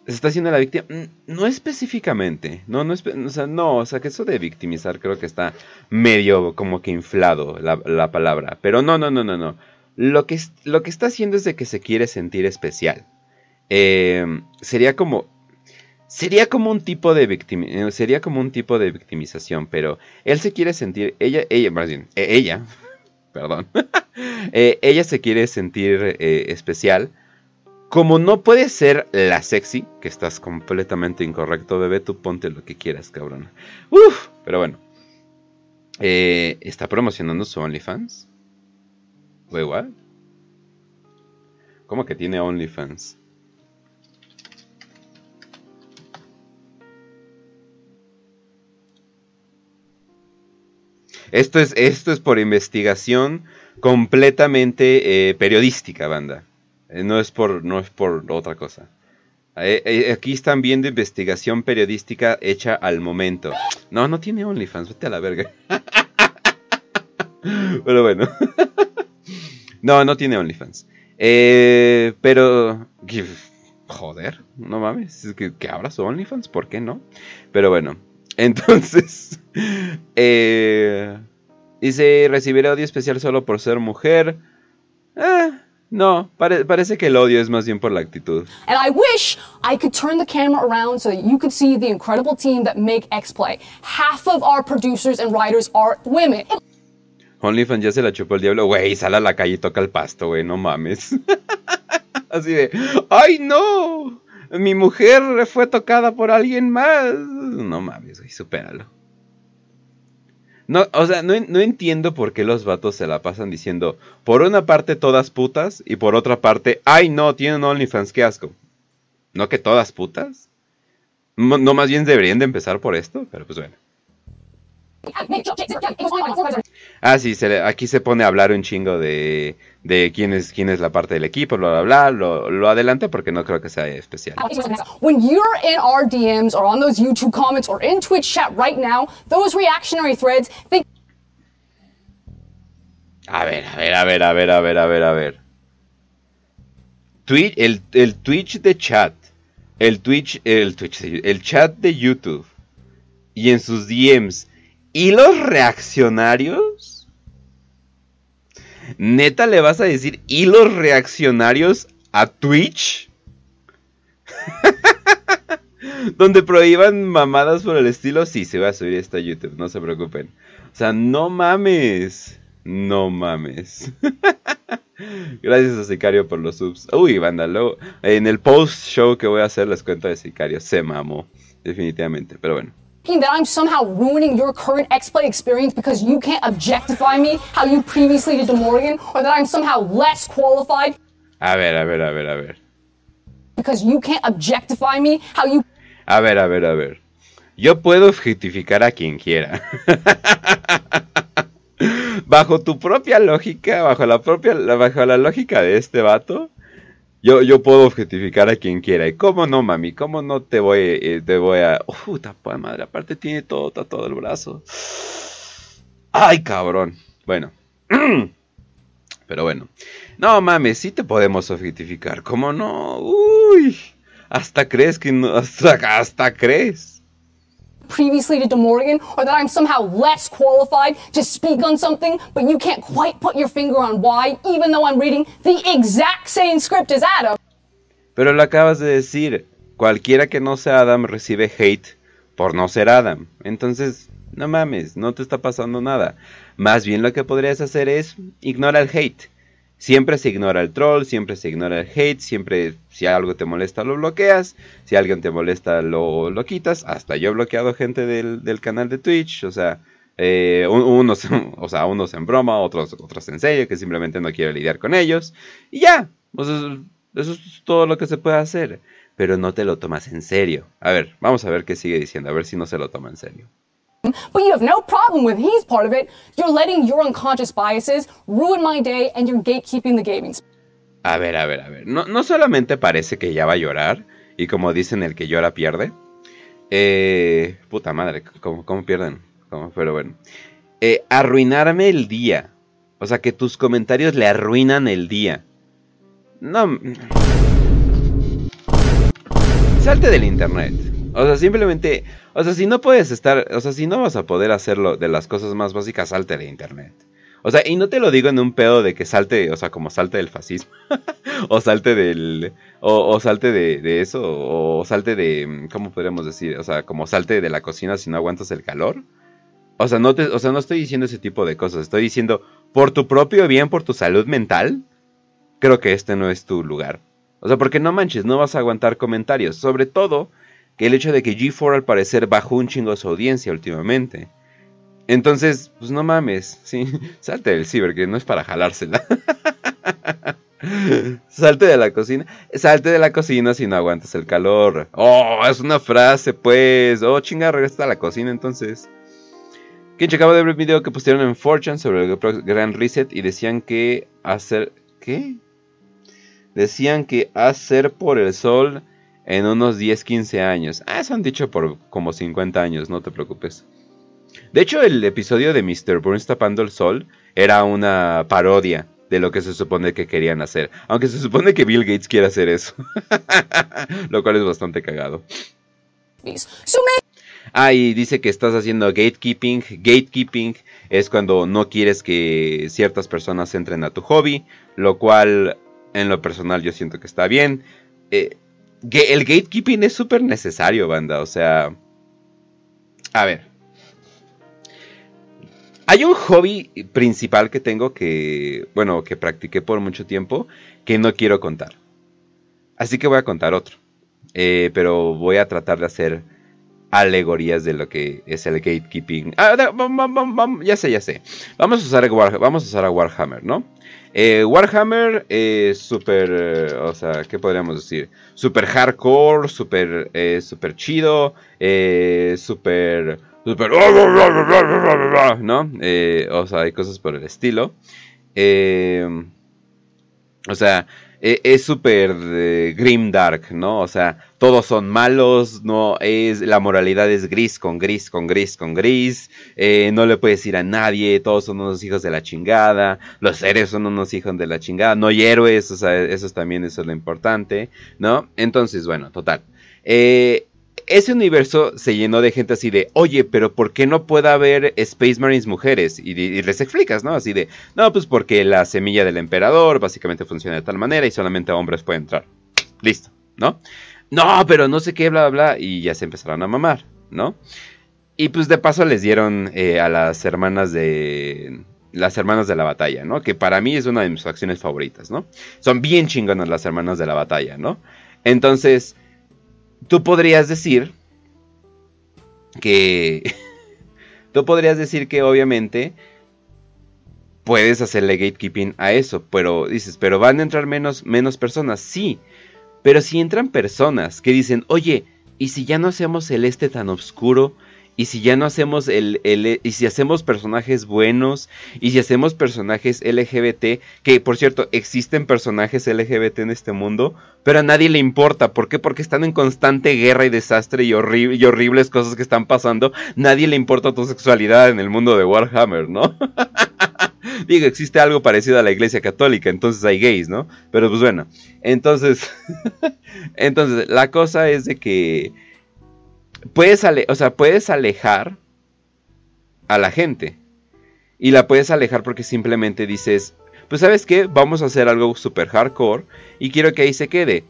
se está haciendo la víctima. No específicamente. No, no, o sea, no, o sea, que eso de victimizar creo que está medio como que inflado la, palabra. Pero no, no, no, no, no. Lo que, lo que está haciendo es de que se quiere sentir especial. Em, sería como. Sería como un tipo de victim sería como un tipo de victimización, pero él se quiere sentir, ella, ella, más bien, e, ella, [LAUGHS] perdón, [LAUGHS] eh, ella se quiere sentir eh, especial como no puede ser la sexy, que estás completamente incorrecto, bebé, tú ponte lo que quieras, cabrón. Uf, pero bueno. Eh, ¿Está promocionando su OnlyFans? Wait, what? ¿Cómo que tiene OnlyFans? Esto es, esto es por investigación completamente eh, periodística, banda. Eh, no es por, no es por otra cosa. Eh, aquí están viendo investigación periodística hecha al momento. No, no tiene OnlyFans, vete a la verga. [LAUGHS] Pero bueno. [LAUGHS] no, no tiene OnlyFans. pero... Joder, no mames. ¿Que, que abra su OnlyFans? ¿Por qué no? Pero bueno. Entonces... [LAUGHS] dice, recibir odio especial solo por ser mujer. Eh, no, pare parece que el odio es más bien por la actitud. And I wish I could turn the camera around so that you could see the incredible team that make X-Play. Half of our producers and writers are women. OnlyFans ya se la chupó el diablo. Güey, sale a la calle y toca el pasto, güey, no mames. [LAUGHS] Así de, ¡ay no! Mi mujer fue tocada por alguien más. No mames, güey, supéralo. No, o sea, no, entiendo por qué los vatos se la pasan diciendo, por una parte todas putas y por otra parte, ay no, tienen OnlyFans, qué asco. ¿No que todas putas? No, más bien deberían de empezar por esto, pero pues bueno. Ah, sí, aquí se pone a hablar un chingo de, de quién, es, quién es la parte del equipo, bla, bla, bla. Lo, lo adelante porque no creo que sea especial. When you're in our DMs or on those YouTube comments or in Twitch chat right now, those reactionary threads, they... A ver, a ver, a ver, a ver, a ver, a ver, a ver. Twitch, el, el Twitch de chat, el Twitch, el Twitch, el chat de YouTube y en sus DMs y los reaccionarios. ¿Neta le vas a decir y los reaccionarios a Twitch? [LAUGHS] Donde prohíban mamadas por el estilo. Sí, se va a subir esto a YouTube, no se preocupen. O sea, no mames. No mames. [LAUGHS] Gracias a Sicario por los subs. Uy, vándalo. En el post show que voy a hacer les cuento de Sicario. Se mamó. Definitivamente. Pero bueno. That I'm somehow ruining your current X-Play experience because you can't objectify me how you previously did to Morgan, or that I'm somehow less qualified. A ver, a ver, a ver, a ver. Because you can't objectify me how you. A ver, a ver, a ver. Yo puedo objetificar a quien quiera. [LAUGHS] bajo tu propia lógica, bajo la propia, bajo la lógica de este vato, yo, yo puedo objetificar a quien quiera. ¿Y cómo no, mami? ¿Cómo no te voy, eh, te voy a... Uf, puta madre, aparte tiene todo todo el brazo. Ay, cabrón. Bueno. [CLEARS THROAT] Pero bueno. No, mames, sí te podemos objetificar. ¿Cómo no? Uy. Hasta crees que no... Hasta, hasta crees. Previously to Morgan, or that I'm somehow less qualified to speak on something, but you can't quite put your finger on why, even though I'm reading the exact same script as Adam. Pero lo acabas de decir, cualquiera que no sea Adam recibe hate por no ser Adam. Entonces, no mames, no te está pasando nada. Más bien lo que podrías hacer es ignorar el hate. Siempre se ignora el troll, siempre se ignora el hate, siempre si algo te molesta lo bloqueas, si alguien te molesta lo, lo quitas. Hasta yo he bloqueado gente del, canal de Twitch, o sea, eh, unos, [LAUGHS] o sea, unos en broma, otros, otros en serio, que simplemente no quiero lidiar con ellos. Y ya, eso es todo lo que se puede hacer. Pero no te lo tomas en serio. A ver, vamos a ver qué sigue diciendo, a ver si no se lo toma en serio. But you have no problem with he's part of it. You're letting your unconscious biases ruin my day and you're gatekeeping the gaming. A ver, a ver, a ver. No, no solamente parece que ya va a llorar, y como dicen, el que llora pierde. Eh, puta madre, ¿cómo, cómo pierden? Pero bueno. Eh, arruinarme el día. O sea, que tus comentarios le arruinan el día. No. Salte del internet. O sea, simplemente, o sea, si no puedes estar, o sea, si no vas a poder hacerlo de las cosas más básicas, salte de internet. O sea, y no te lo digo en un pedo de que salte, o sea, como salte del fascismo, [LAUGHS] o salte del, o, salte de, eso, o salte de, ¿cómo podríamos decir? O sea, como salte de la cocina si no aguantas el calor. O sea, no te, o sea, no estoy diciendo ese tipo de cosas, estoy diciendo, por tu propio bien, por tu salud mental, creo que este no es tu lugar. O sea, porque no manches, no vas a aguantar comentarios, sobre todo que el hecho de que G4 al parecer bajó un chingo su audiencia últimamente. Entonces, pues no mames, [LAUGHS] sí, salte del ciber, que no es para jalársela. [LAUGHS] salte de la cocina, salte de la cocina si no aguantas el calor. Oh, es una frase, pues. Oh, chinga, regresa a la cocina entonces. Quien checaba de ver el video que pusieron en Fortune sobre el Gran Reset y decían que hacer. ¿Qué? Decían que hacer por el sol en unos 10, 15 años. Ah, eso han dicho por como 50 años, no te preocupes. De hecho, el episodio de Mr. Burns tapando el sol era una parodia de lo que se supone que querían hacer. Aunque se supone que Bill Gates quiere hacer eso. [LAUGHS] lo cual es bastante cagado. Ah, y dice que estás haciendo gatekeeping. Gatekeeping es cuando no quieres que ciertas personas entren a tu hobby, lo cual en lo personal yo siento que está bien. Eh, el gatekeeping es súper necesario, banda. O sea, a ver. Hay un hobby principal que tengo que, bueno, que practiqué por mucho tiempo que no quiero contar. Así que voy a contar otro. Eh, pero voy a tratar de hacer alegorías de lo que es el gatekeeping. Ah, ya sé, ya sé. Vamos a usar, vamos a usar a Warhammer, ¿no? Eh, Warhammer es súper, eh, o sea, ¿qué podríamos decir? Súper hardcore, súper eh, super chido, súper, súper, ¿no? o sea, hay cosas por el estilo. o sea, e, es súper grim dark, ¿no? O sea, todos son malos, no es la moralidad es gris con gris con gris con gris, eh, no le puedes ir a nadie, todos son unos hijos de la chingada, los seres son unos hijos de la chingada, no hay héroes, o sea, eso también eso es lo importante, ¿no? Entonces, bueno, total. Eh, ese universo se llenó de gente así de, oye, pero ¿por qué no puede haber Space Marines mujeres? Y, les explicas, ¿no? Así de, no, pues porque la semilla del emperador básicamente funciona de tal manera y solamente hombres pueden entrar. Listo, ¿no? No, pero no sé qué, bla, bla, bla. Y ya se empezaron a mamar, ¿no? Y pues de paso les dieron eh, a las hermanas de... Las hermanas de la batalla, ¿no? Que para mí es una de mis facciones favoritas, ¿no? Son bien chingonas las hermanas de la batalla, ¿no? Entonces tú podrías decir que [LAUGHS] tú podrías decir que obviamente puedes hacerle gatekeeping a eso, pero dices, pero van a entrar menos, menos personas, sí, pero si entran personas que dicen, oye, ¿y si ya no hacemos el este tan oscuro? Y si ya no hacemos el, el, y si hacemos personajes buenos, y si hacemos personajes LGBT, que por cierto, existen personajes LGBT en este mundo, pero a nadie le importa. ¿Por qué? Porque están en constante guerra y desastre y, y horribles cosas que están pasando. Nadie le importa tu sexualidad en el mundo de Warhammer, ¿no? [LAUGHS] Digo, existe algo parecido a la iglesia católica, entonces hay gays, ¿no? Pero pues bueno, entonces, [LAUGHS] entonces, la cosa es de que puedes, o sea, puedes alejar a la gente. Y la puedes alejar porque simplemente dices, pues sabes qué, vamos a hacer algo super hardcore y quiero que ahí se quede.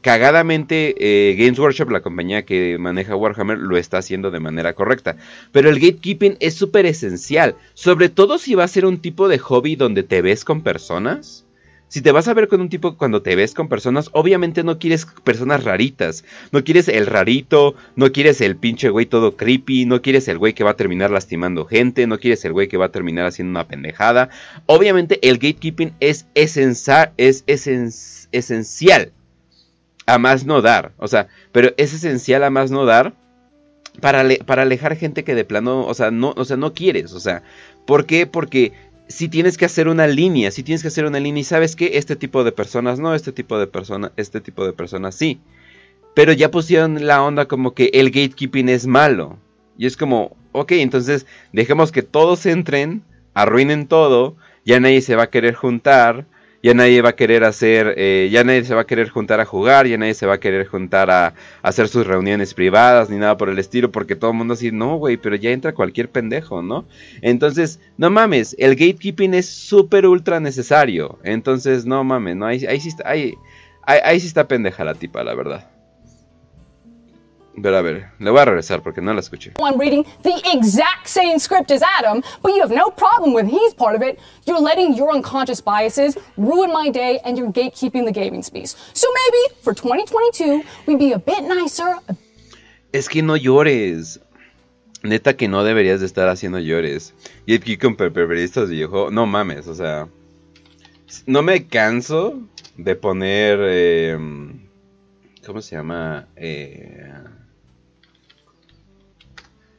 Cagadamente, eh, Games Workshop, la compañía que maneja Warhammer, lo está haciendo de manera correcta. Pero el gatekeeping es súper esencial, sobre todo si va a ser un tipo de hobby donde te ves con personas. Si te vas a ver con un tipo cuando te ves con personas, obviamente no quieres personas raritas. No quieres el rarito, no quieres el pinche güey todo creepy, no quieres el güey que va a terminar lastimando gente, no quieres el güey que va a terminar haciendo una pendejada. Obviamente el gatekeeping es, esencial, es esencial a más no dar. O sea, pero es esencial a más no dar para, para alejar gente que de plano, o sea, no, o sea, no quieres. O sea, ¿por qué? Porque si tienes que hacer una línea, si tienes que hacer una línea y sabes que este tipo de personas no, este tipo de personas, este tipo de personas sí. Pero ya pusieron la onda como que el gatekeeping es malo. Y es como, ok, entonces dejemos que todos entren, arruinen todo, ya nadie se va a querer juntar, ya nadie va a querer hacer, eh, ya nadie se va a querer juntar a jugar, ya nadie se va a querer juntar a, hacer sus reuniones privadas ni nada por el estilo, porque todo el mundo así, no, güey, pero ya entra cualquier pendejo, ¿no? Entonces, no mames, el gatekeeping es súper ultra necesario, entonces, no mames, no, ahí, ahí sí está, ahí, ahí sí está pendeja la tipa, la verdad. Pero a ver, le voy a regresar porque no la escuché. One reading the exact same script as Adam, but you have no problem with he's part of it. You're letting your unconscious biases ruin my day and you're gatekeeping the gaming space. So maybe for 2022, we'd be a bit nicer. Es que no llores. Neta que no deberías de estar haciendo llores. Y aquí con periodistas viejo, no mames, o sea, no me canso de poner eh, ¿cómo se llama? Eh,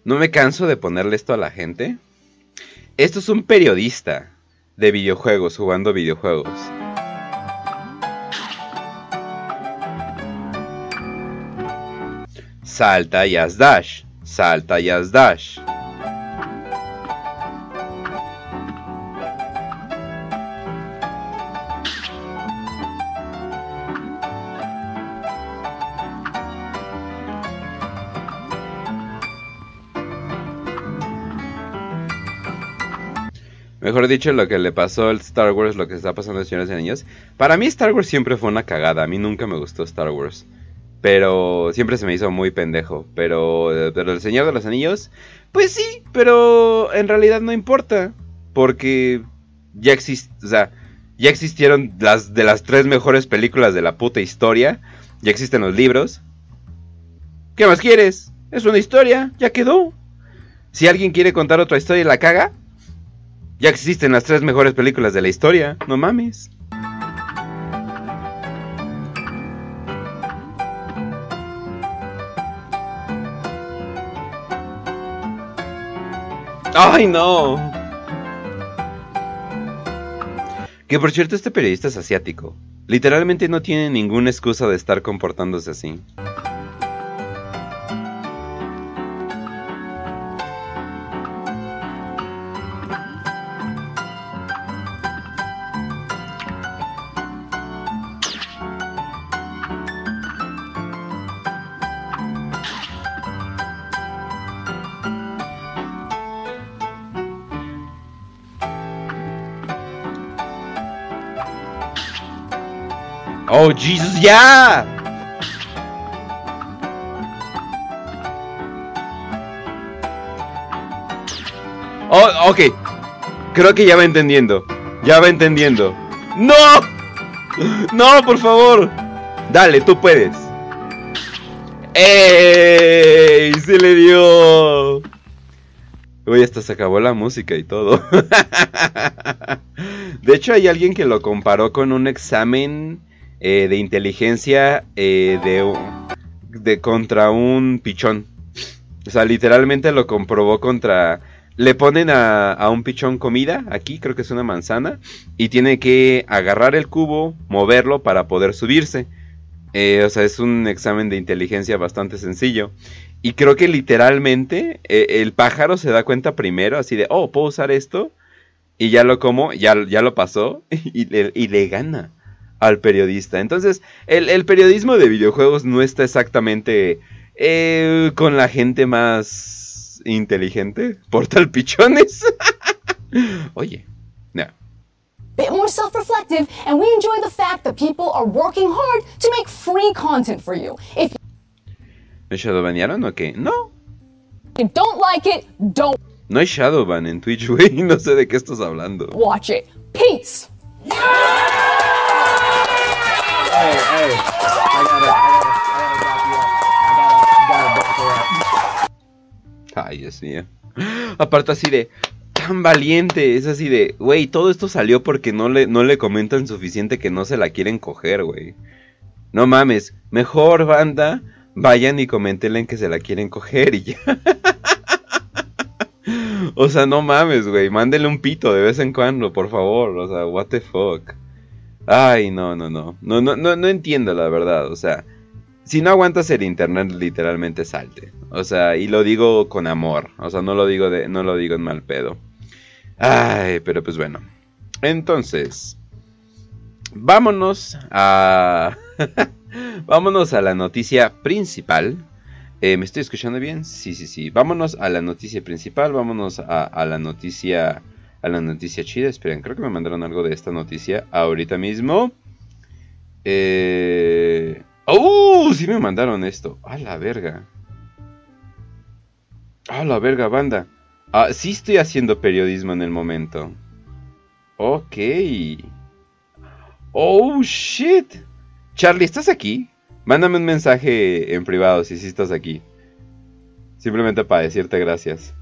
no me canso de ponerle esto a la gente. Esto es un periodista de videojuegos jugando videojuegos. Salta y haz dash. Salta y haz dash. Mejor dicho, lo que le pasó al Star Wars, lo que está pasando a Señores y Niños. Para mí Star Wars siempre fue una cagada. A mí nunca me gustó Star Wars. Pero siempre se me hizo muy pendejo. Pero, pero el Señor de los Anillos, pues sí, pero en realidad no importa. Porque ya ya existieron las de las tres mejores películas de la puta historia. Ya existen los libros. ¿Qué más quieres? Es una historia, ya quedó. Si alguien quiere contar otra historia y la caga, ya existen las tres mejores películas de la historia, no mames. ¡Ay, no! Que por cierto, este periodista es asiático. Literalmente no tiene ninguna excusa de estar comportándose así. Oh, Jesus, ya. Oh, ok. Creo que ya va entendiendo. Ya va entendiendo. ¡No! ¡No, por favor! Dale, tú puedes. ¡Ey! se le dio! Uy, hasta se acabó la música y todo. [LAUGHS] de hecho, hay alguien que lo comparó con un examen eh, de inteligencia eh, de, de contra un pichón. O sea, literalmente lo comprobó contra le ponen a, un pichón comida, aquí creo que es una manzana, y tiene que agarrar el cubo, moverlo para poder subirse. Eh, o sea, es un examen de inteligencia bastante sencillo. Y creo que literalmente eh, el pájaro se da cuenta primero, así de, oh, puedo usar esto. Y ya lo como, ya, ya lo pasó [LAUGHS] y le, gana al periodista. Entonces, el, periodismo de videojuegos no está exactamente eh, con la gente más inteligente, portal pichones. [LAUGHS] Oye, no. Bit more self-reflective, and we enjoy the fact that people are working hard to make free content for you. If ¿Me shadowbanearon o qué? No. You don't like it, don't. No hay shadowban en Twitch, güey. [LAUGHS] No sé de qué estás hablando. Watch it. Peace. Hey, hey. Aparte así de, tan valiente, es así de, güey, todo esto salió porque no le, no le comentan suficiente que no se la quieren coger, güey. No mames, mejor banda, vayan y comentenle que se la quieren coger y ya. [LAUGHS] o sea, no mames, güey, mándenle un pito de vez en cuando, por favor, o sea, what the fuck. Ay, no, no, no, no, no, no, no entiendo la verdad, o sea, si no aguantas el internet, literalmente salte. O sea, y lo digo con amor. O sea, no lo digo de, no lo digo en mal pedo. Ay, pero pues bueno. Entonces, vámonos a [LAUGHS] vámonos a la noticia principal. Eh, ¿Me estoy escuchando bien? Sí, sí, sí. Vámonos a la noticia principal. Vámonos a, a la noticia a la noticia chida. Esperen, creo que me mandaron algo de esta noticia ahorita mismo. Eh ¡Oh! Sí me mandaron esto. A la verga. A la verga, banda. Ah, sí estoy haciendo periodismo en el momento. Ok. Oh, shit. Charlie, ¿estás aquí? Mándame un mensaje en privado si sí estás aquí. Simplemente para decirte gracias.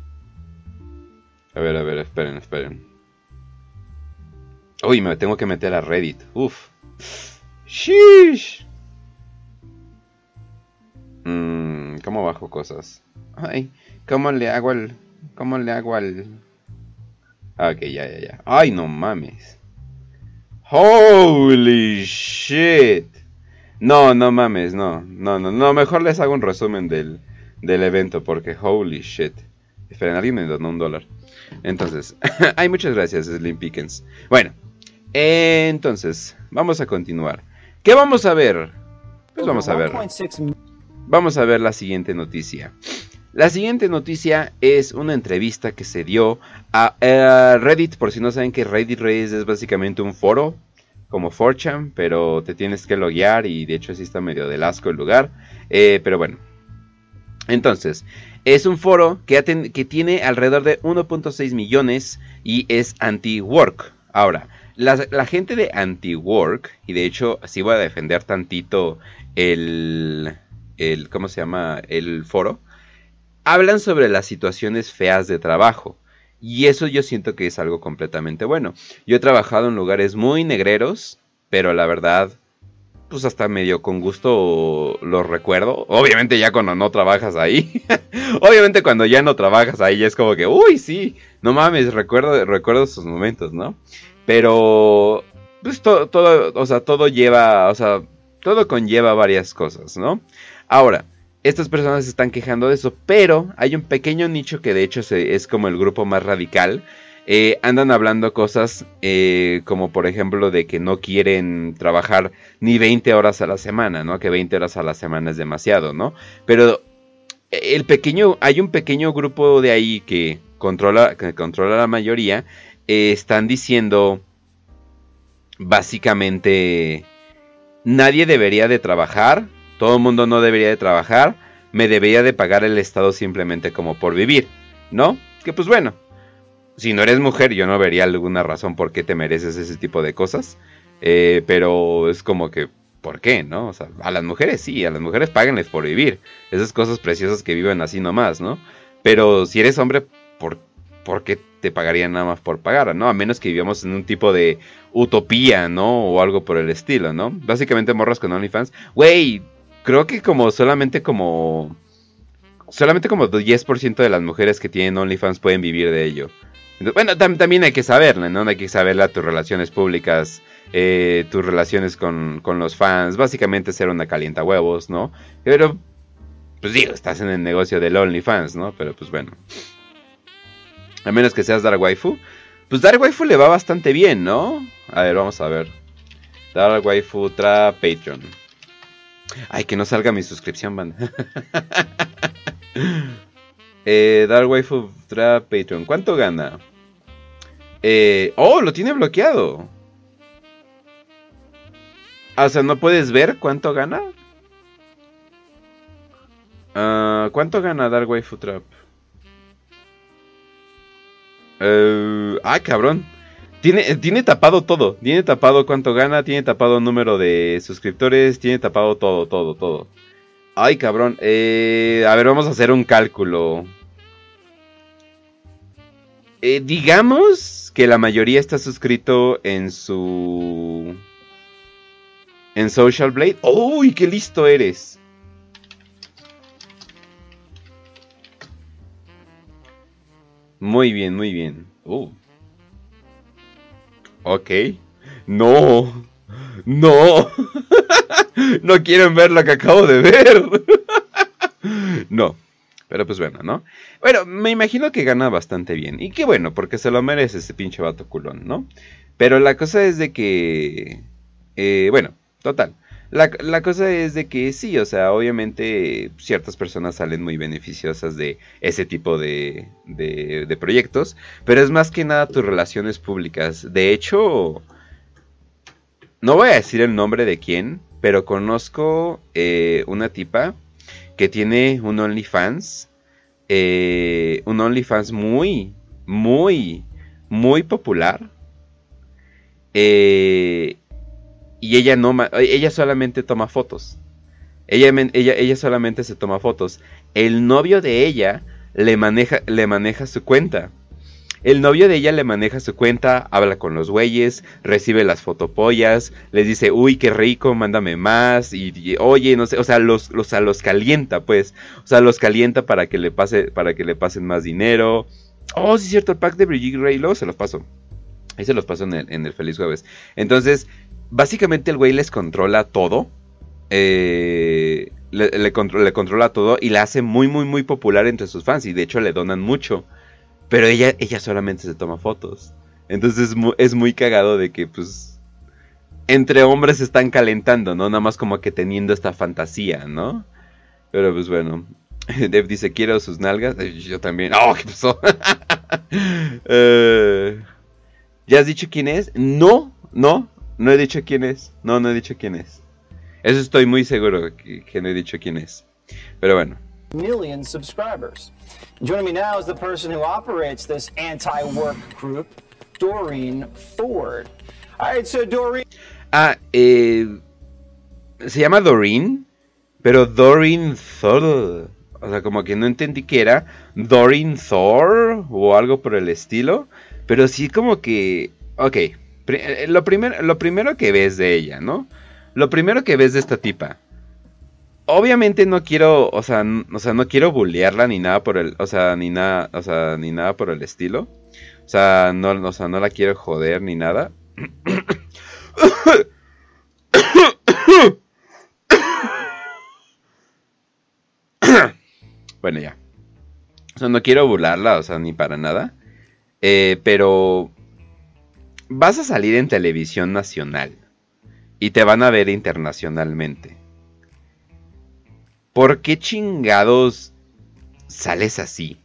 A ver, a ver, esperen, esperen. Uy, me tengo que meter a Reddit. Uf. Sheesh. Mmm, ¿cómo bajo cosas? Ay, ¿cómo le hago al... ¿Cómo le hago al... Ah, ok, ya, ya, ya. Ay, no mames. Holy shit. No, no mames, no. No, no, no. Mejor les hago un resumen del, del evento porque holy shit. Esperen, alguien me donó un dólar. Entonces, [LAUGHS] ay, muchas gracias, Slim Pickens. Bueno, entonces, vamos a continuar. ¿Qué vamos a ver? Pues vamos a ver. Vamos a ver la siguiente noticia. La siguiente noticia es una entrevista que se dio a eh, Reddit. Por si no saben que Reddit, es básicamente un foro como 4chan, pero te tienes que loguear y de hecho así está medio del asco el lugar. Eh, pero bueno. Entonces, es un foro que, tiene alrededor de 1.6 millones y es anti-work. Ahora, la, la, gente de anti-work, y de hecho así voy a defender tantito el, el, ¿cómo se llama? El foro, hablan sobre las situaciones feas de trabajo. Y eso yo siento que es algo completamente bueno. Yo he trabajado en lugares muy negreros, pero la verdad, pues hasta medio con gusto los recuerdo. Obviamente ya cuando no trabajas ahí. [LAUGHS] Obviamente cuando ya no trabajas ahí ya es como que, uy, sí, no mames, recuerdo, recuerdo esos momentos, ¿no? Pero, pues todo, todo, o sea, todo lleva, o sea, todo conlleva varias cosas, ¿no? Ahora, estas personas se están quejando de eso, pero hay un pequeño nicho que de hecho es como el grupo más radical. Eh, andan hablando cosas eh, como por ejemplo de que no quieren trabajar ni 20 horas a la semana, ¿no? Que 20 horas a la semana es demasiado, ¿no? Pero el pequeño, hay un pequeño grupo de ahí que controla, que controla la mayoría, eh, están diciendo básicamente nadie debería de trabajar todo el mundo no debería de trabajar, me debería de pagar el Estado simplemente como por vivir, ¿no? Que pues bueno, si no eres mujer yo no vería alguna razón por qué te mereces ese tipo de cosas, eh, pero es como que, ¿por qué? ¿No? O sea, a las mujeres sí, a las mujeres páganles por vivir. Esas cosas preciosas que viven así nomás, ¿no? Pero si eres hombre, ¿por, ¿por qué te pagarían nada más por pagar, ¿no? A menos que vivamos en un tipo de utopía, ¿no? O algo por el estilo, ¿no? Básicamente morras con OnlyFans. Güey, creo que como solamente como... Solamente como 10% de las mujeres que tienen OnlyFans pueden vivir de ello. Bueno, también hay que saberla, ¿no? Hay que saberla tus relaciones públicas, eh, tus relaciones con, con, los fans, básicamente ser una calienta huevos, ¿no? Pero, pues digo, estás en el negocio del OnlyFans, ¿no? Pero pues bueno. A menos que seas Dark Waifu. Pues Dark Waifu le va bastante bien, ¿no? A ver, vamos a ver. Dark Waifu Tra Patreon. Ay, que no salga mi suscripción, man. [LAUGHS] eh, Dark Waifu Tra Patreon. ¿Cuánto gana? Eh, oh, lo tiene bloqueado. O sea, ¿no puedes ver cuánto gana? Uh, ¿Cuánto gana Dark Waifu Trap? Uh, ah, cabrón. Tiene, tiene tapado todo. Tiene tapado cuánto gana, tiene tapado número de suscriptores, tiene tapado todo, todo, todo. Ay, cabrón. Eh, a ver, vamos a hacer un cálculo. Eh, digamos que la mayoría está suscrito en su... En Social Blade. ¡Uy, qué listo eres! Muy bien, muy bien. Uh. Ok. No. No. [LAUGHS] no quieren ver lo que acabo de ver. [LAUGHS] no. Pero pues bueno, ¿no? Bueno, me imagino que gana bastante bien. Y qué bueno, porque se lo merece ese pinche vato culón, ¿no? Pero la cosa es de que... Eh, bueno, total. La, cosa es de que sí, o sea, obviamente ciertas personas salen muy beneficiosas de ese tipo de, de, proyectos, pero es más que nada tus relaciones públicas. De hecho, no voy a decir el nombre de quién, pero conozco eh, una tipa que tiene un OnlyFans, eh, un OnlyFans muy, muy, muy popular. Eh, y ella no ella solamente toma fotos. Ella, ella, ella solamente se toma fotos. El novio de ella le maneja, le maneja su cuenta. El novio de ella le maneja su cuenta, habla con los güeyes, recibe las fotopollas, les dice, uy, qué rico, mándame más, y, oye, no sé, o sea, los, los, los calienta, pues, o sea, los calienta para que le pase, para que le pasen más dinero. Oh, sí es cierto, el pack de Brigitte Raylo se los paso. Ahí se los paso en el, en el Feliz Jueves. Entonces, básicamente el güey les controla todo. Eh, le, controla todo y la hace muy, muy, muy popular entre sus fans. Y de hecho le donan mucho. Pero ella, ella solamente se toma fotos. Entonces es muy, cagado de que, pues, entre hombres se están calentando, ¿no? Nada más como que teniendo esta fantasía, ¿no? Pero pues bueno. [LAUGHS] Dev dice, quiero sus nalgas. Yo también. ¡Oh, qué pasó! [LAUGHS] Eh, ¿Ya has dicho quién es? No, no. No he dicho quién es. No, no he dicho quién es. Eso estoy muy seguro que, que no he dicho quién es. Pero bueno. Million subscribers. Joining me now is the person who operates this anti-work group, Doreen Ford. All right, so Doreen. Ah, eh, se llama Doreen, pero Doreen Thor. O sea, como que no entendí qué era. Doreen Thor o algo por el estilo. Pero sí como que... Ok, eh, lo, lo primero que ves de ella, ¿no? Lo primero que ves de esta tipa. Obviamente no quiero, o sea, o sea, no quiero bullearla ni nada por el, o sea, ni nada, o sea, ni nada por el estilo. O sea, no, o sea, no la quiero joder ni nada. bueno, ya. O sea, no quiero burlarla, o sea, ni para nada. Eh, pero vas a salir en televisión nacional y te van a ver internacionalmente. ¿Por qué chingados sales así?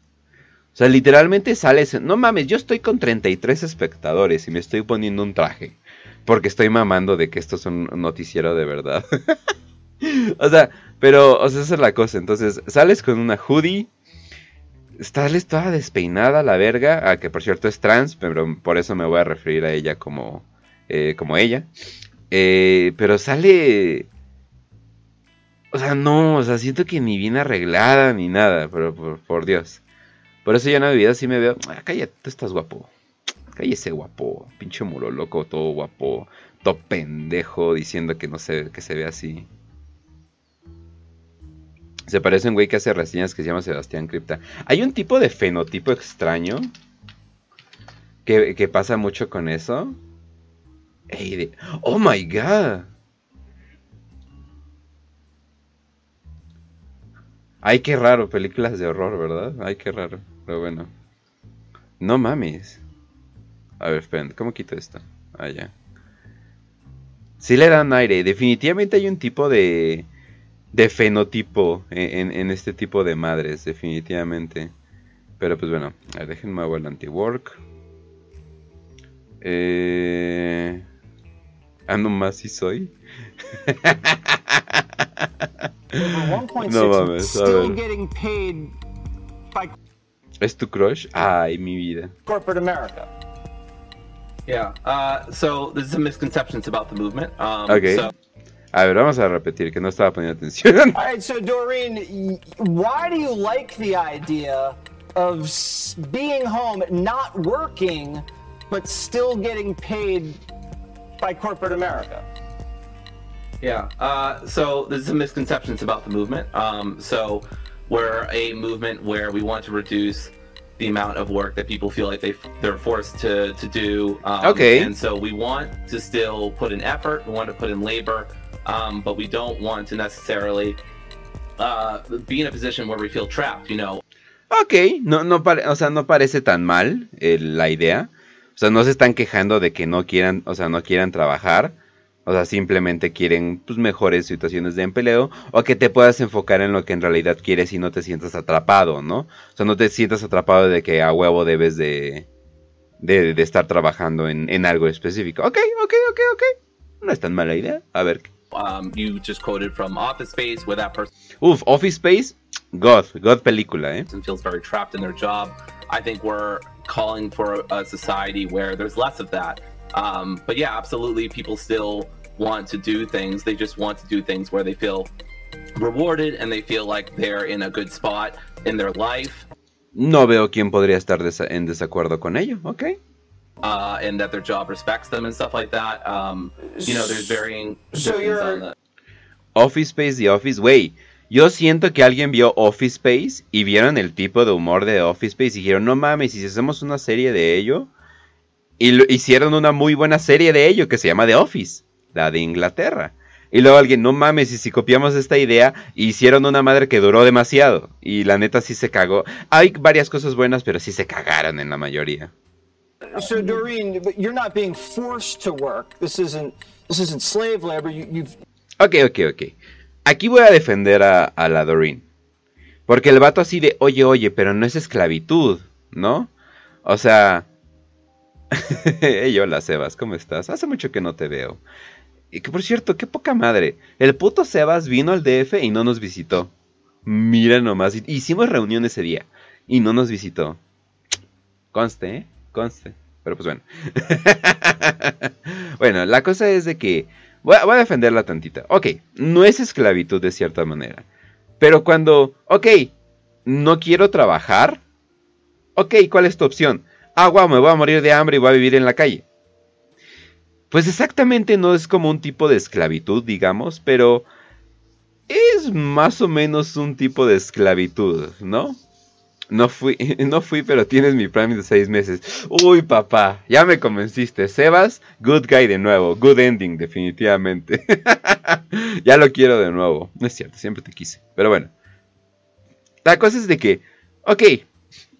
O sea, literalmente sales... No mames, yo estoy con 33 espectadores y me estoy poniendo un traje. Porque estoy mamando de que esto es un noticiero de verdad. [LAUGHS] o sea, pero, o sea, esa es la cosa. Entonces, sales con una hoodie Está toda despeinada la verga, a que por cierto es trans, pero por eso me voy a referir a ella como, eh, como ella. Eh, pero sale... O sea, no, o sea, siento que ni bien arreglada ni nada, pero por, Dios. Por eso ya en Navidad sí me veo, ah, cállate, tú estás guapo. Cállese guapo, pinche muro loco, todo guapo, todo pendejo, diciendo que no se, que se ve así. Se parece a un güey que hace reseñas que se llama Sebastián Cripta. Hay un tipo de fenotipo extraño que, que pasa mucho con eso. oh my god. Ay, qué raro, películas de horror, ¿verdad? Ay, qué raro. Pero bueno. No mames. A ver, esperen, ¿cómo quito esto? Ah, ya. Sí le dan aire. Definitivamente hay un tipo de de fenotipo en, este tipo de madres, definitivamente. Pero pues bueno, a ver, déjenme el anti-work. Eh, ando más si soy. [LAUGHS] [LAUGHS] no mames, a ver. ¿Es tu crush? Ay, mi vida. Corporate America. Yeah. Uh, so there's some misconceptions about the movement. Um, okay. So a ver, vamos a repetir que no estaba poniendo atención. All right, so Doreen, why do you like the idea of being home, not working, but still getting paid by corporate America? Yeah. Uh, so there's some misconceptions about the movement. Um, so we're a movement where we want to reduce the amount of work that people feel like they they're forced to to do. Um, okay. And so we want to still put in effort. We want to put in labor um, but we don't want to necessarily uh, be in a position where we feel trapped, you know. Ok, no, no, o sea, no parece tan mal eh, la idea. O sea, no se están quejando de que no quieran, o sea, no quieran trabajar. O sea, simplemente quieren pues, mejores situaciones de empleo o que te puedas enfocar en lo que en realidad quieres y no te sientas atrapado, ¿no? O sea, no te sientas atrapado de que a huevo debes de, de, de estar trabajando en, en, algo específico. Ok, ok, ok, ok. No es tan mala idea. A ver, Um, you just quoted from Office Space, where that person. Uf, Office Space, God, God película, eh? Feels very trapped in their job. I think we're calling for a, society where there's less of that. Um, but yeah, absolutely, people still want to do things. They just want to do things where they feel rewarded and they feel like they're in a good spot in their life. No veo quién podría estar desa en desacuerdo con ello, ¿ok? uh, and that their job respects them and stuff like that. Um, you know, there's varying so on the... Office Space The Office, güey. Yo siento que alguien vio Office Space y vieron el tipo de humor de Office Space y dijeron, no mames, si hacemos una serie de ello. Y lo, hicieron una muy buena serie de ello que se llama The Office, la de Inglaterra. Y luego alguien, no mames, y si copiamos esta idea, hicieron una madre que duró demasiado. Y la neta sí se cagó. Hay varias cosas buenas, pero sí se cagaron en la mayoría. So Doreen, but you're not being forced to work. This isn't this isn't slave labor. You, you've Ok, ok, ok. Aquí voy a defender a, a la Doreen. Porque el vato así de, oye, oye, pero no es esclavitud, ¿no? O sea... [LAUGHS] hey, hola, Sebas, ¿cómo estás? Hace mucho que no te veo. Y que por cierto, qué poca madre. El puto Sebas vino al DF y no nos visitó. Mira nomás, hicimos reunión ese día y no nos visitó. Conste, ¿eh? conste. Pero pues bueno. [LAUGHS] bueno, la cosa es de que... Voy a, defenderla tantita. Ok, no es esclavitud de cierta manera. Pero cuando... Ok, no quiero trabajar. Ok, ¿cuál es tu opción? Ah, guau, me voy a morir de hambre y voy a vivir en la calle. Pues exactamente no es como un tipo de esclavitud, digamos, pero es más o menos un tipo de esclavitud, ¿no? No fui, [LAUGHS] no fui, pero tienes mi Prime de seis meses. Uy, papá, ya me convenciste. Sebas, good guy de nuevo. Good ending, definitivamente. [LAUGHS] ya lo quiero de nuevo. No es cierto, siempre te quise. Pero bueno. La cosa es de que, ok,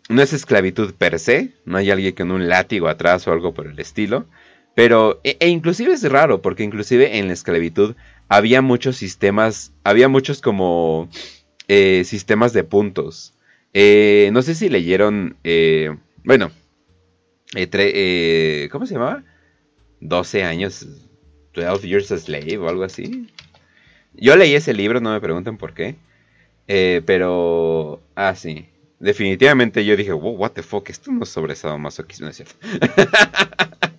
no es esclavitud per se. No hay alguien con un látigo atrás o algo por el estilo. Pero, e, e inclusive es raro, porque inclusive en la esclavitud había muchos sistemas, había muchos como eh, sistemas de puntos eh, no sé si leyeron, eh, bueno, eh, ¿cómo se llamaba? 12 años, 12 Years a Slave o algo así. Yo leí ese libro, no me pregunten por qué. pero, ah, sí. Definitivamente yo dije, wow, what the fuck, esto no es sobre masoquismo, ¿no es cierto? [LAUGHS]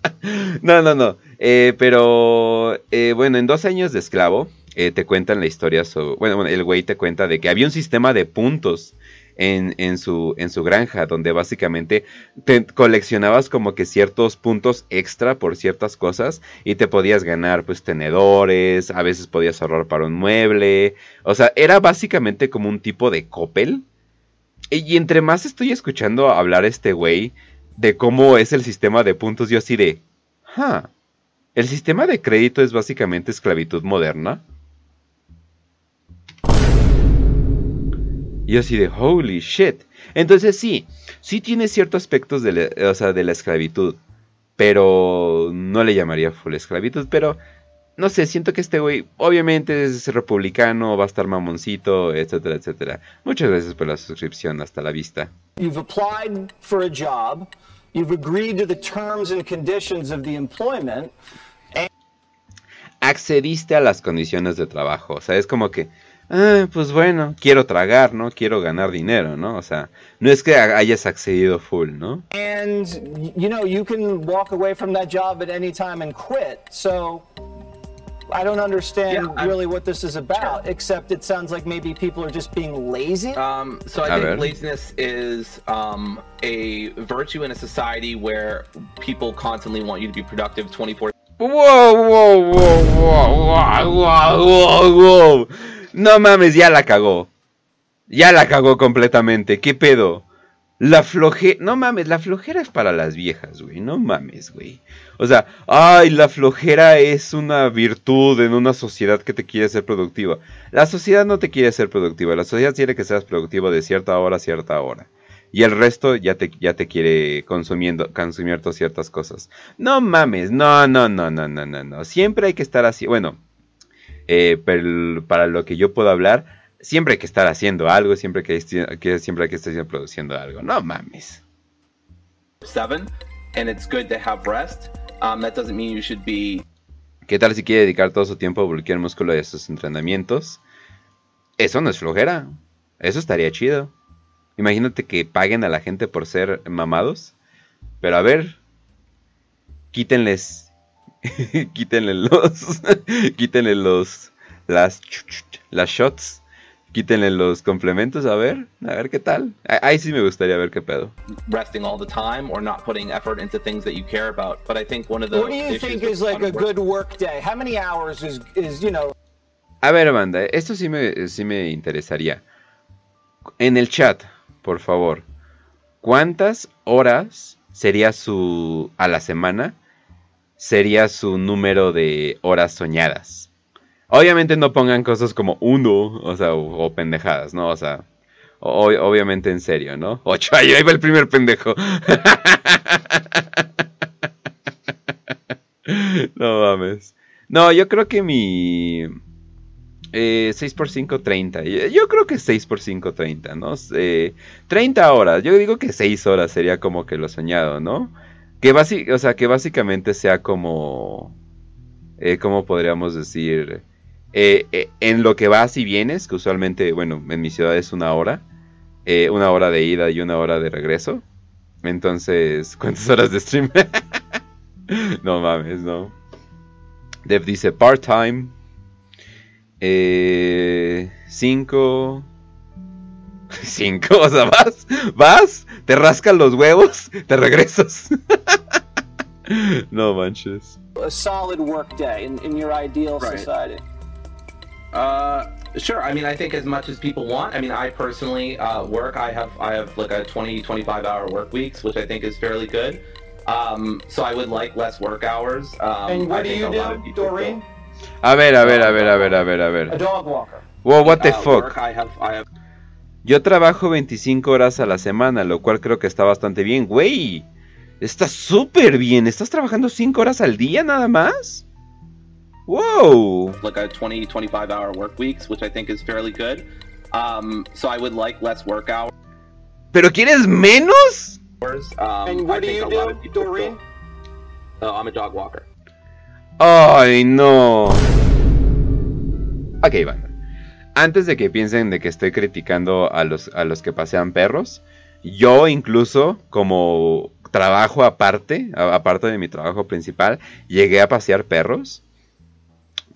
no, no, no. Eh, pero eh, bueno, en dos años de esclavo eh, te cuentan la historia sobre... Bueno, bueno, el güey te cuenta de que había un sistema de puntos en, en, su, en su granja, donde básicamente te coleccionabas como que ciertos puntos extra por ciertas cosas y te podías ganar pues tenedores, a veces podías ahorrar para un mueble, o sea, era básicamente como un tipo de copel. Y, entre más estoy escuchando hablar este güey de cómo es el sistema de puntos, yo así de, huh, el sistema de crédito es básicamente esclavitud moderna. Y así de, holy shit. Entonces sí, sí tiene ciertos aspectos de la, o sea, de la esclavitud. Pero no le llamaría full esclavitud. Pero no sé, siento que este güey obviamente es republicano, va a estar mamoncito, etcétera, etcétera. Muchas gracias por la suscripción, hasta la vista. You've applied for a job, you've agreed to the terms and conditions of the employment. Accediste a las condiciones de trabajo, o sea, es como que ah, pues bueno, quiero tragar, ¿no? Quiero ganar dinero, ¿no? O sea, no es que hayas accedido full, ¿no? And you know, you can walk away from that job at any time and quit. So I don't understand yeah, really what this is about, sure. except it sounds like maybe people are just being lazy. Um, so I a think ver. laziness is um, a virtue in a society where people constantly want you to be productive 24 Whoa, whoa, whoa, whoa, whoa, whoa, whoa. No mames, ya la cagó. Ya la cagó completamente. ¿Qué pedo? La flojera. No mames, la flojera es para las viejas, güey. No mames, güey. O sea, ay, la flojera es una virtud en una sociedad que te quiere ser productiva. La sociedad no te quiere ser productiva. La sociedad quiere que seas productivo de cierta hora a cierta hora. Y el resto ya te, ya te quiere consumiendo, consumiendo ciertas cosas. No mames, no, no, no, no, no, no, no. Siempre hay que estar así. Bueno, eh, para lo que yo puedo hablar, siempre hay que estar haciendo algo, siempre que, que siempre hay que estar produciendo algo. No mames. ¿Qué tal si quiere dedicar todo su tiempo a bloquear el músculo de sus entrenamientos? Eso no es flojera. Eso estaría chido. Imagínate que paguen a la gente por ser mamados. Pero a ver, quítenles [LAUGHS] quítenle los. [LAUGHS] quítenle los. Las. Las shots. Quítenle los complementos, a ver, a ver qué tal. Ahí sí me gustaría ver qué pedo. Resting all the time or not putting effort into things that you care about. But I think one of the What do you think is like a good work day? How many hours is, is you know? A ver, Amanda, esto sí me, sí me interesaría. En el chat, por favor, ¿cuántas horas sería su a la semana sería su número de horas soñadas. Obviamente no pongan cosas como uno, o sea, o, pendejadas, ¿no? O sea, obviamente en serio, ¿no? [LAUGHS] Ocho, ahí va el primer pendejo. [LAUGHS] no mames. No, yo creo que mi... Eh, 6 por 5, 30. Yo creo que 6 por 5, 30, ¿no? Eh, 30 horas. Yo digo que 6 horas sería como que lo soñado, ¿no? Que, o sea, que básicamente sea como... Eh, ¿Cómo podríamos decir? Eh, eh, en lo que vas y vienes, que usualmente, bueno, en mi ciudad es una hora. Eh, una hora de ida y una hora de regreso. Entonces, [LAUGHS] ¿cuántas horas de stream? [LAUGHS] no mames, no. Dev dice part-time. Eh, cinco. [LAUGHS] Cinco, o sea, vas, vas, te rascan los huevos, te regresas. no manches. A solid work day in, in your ideal right. society. Uh, sure. I mean, I think as much as people want. I mean, I personally uh, work. I have I have like a 20, 25 hour work weeks, which I think is fairly good. Um, so I would like less work hours. Um, and what I do you do, Doreen? A ver, a ver, a ver, a ver, a ver, a ver. A dog walker. Whoa, what the uh, fuck? Work, I have, I have... Yo trabajo 25 horas a la semana, lo cual creo que está bastante bien. Güey, está súper bien. ¿Estás trabajando 5 horas al día nada más? Wow. Like a 20, 25 hour work weeks, which I think is fairly good. Um, so I would like less work hours. ¿Pero quieres menos? Um, And what do you do, Doreen? Oh, I'm a dog walker. Ay, no. Ok, bueno antes de que piensen de que estoy criticando a los, a los que pasean perros, yo incluso como trabajo aparte, aparte de mi trabajo principal, llegué a pasear perros.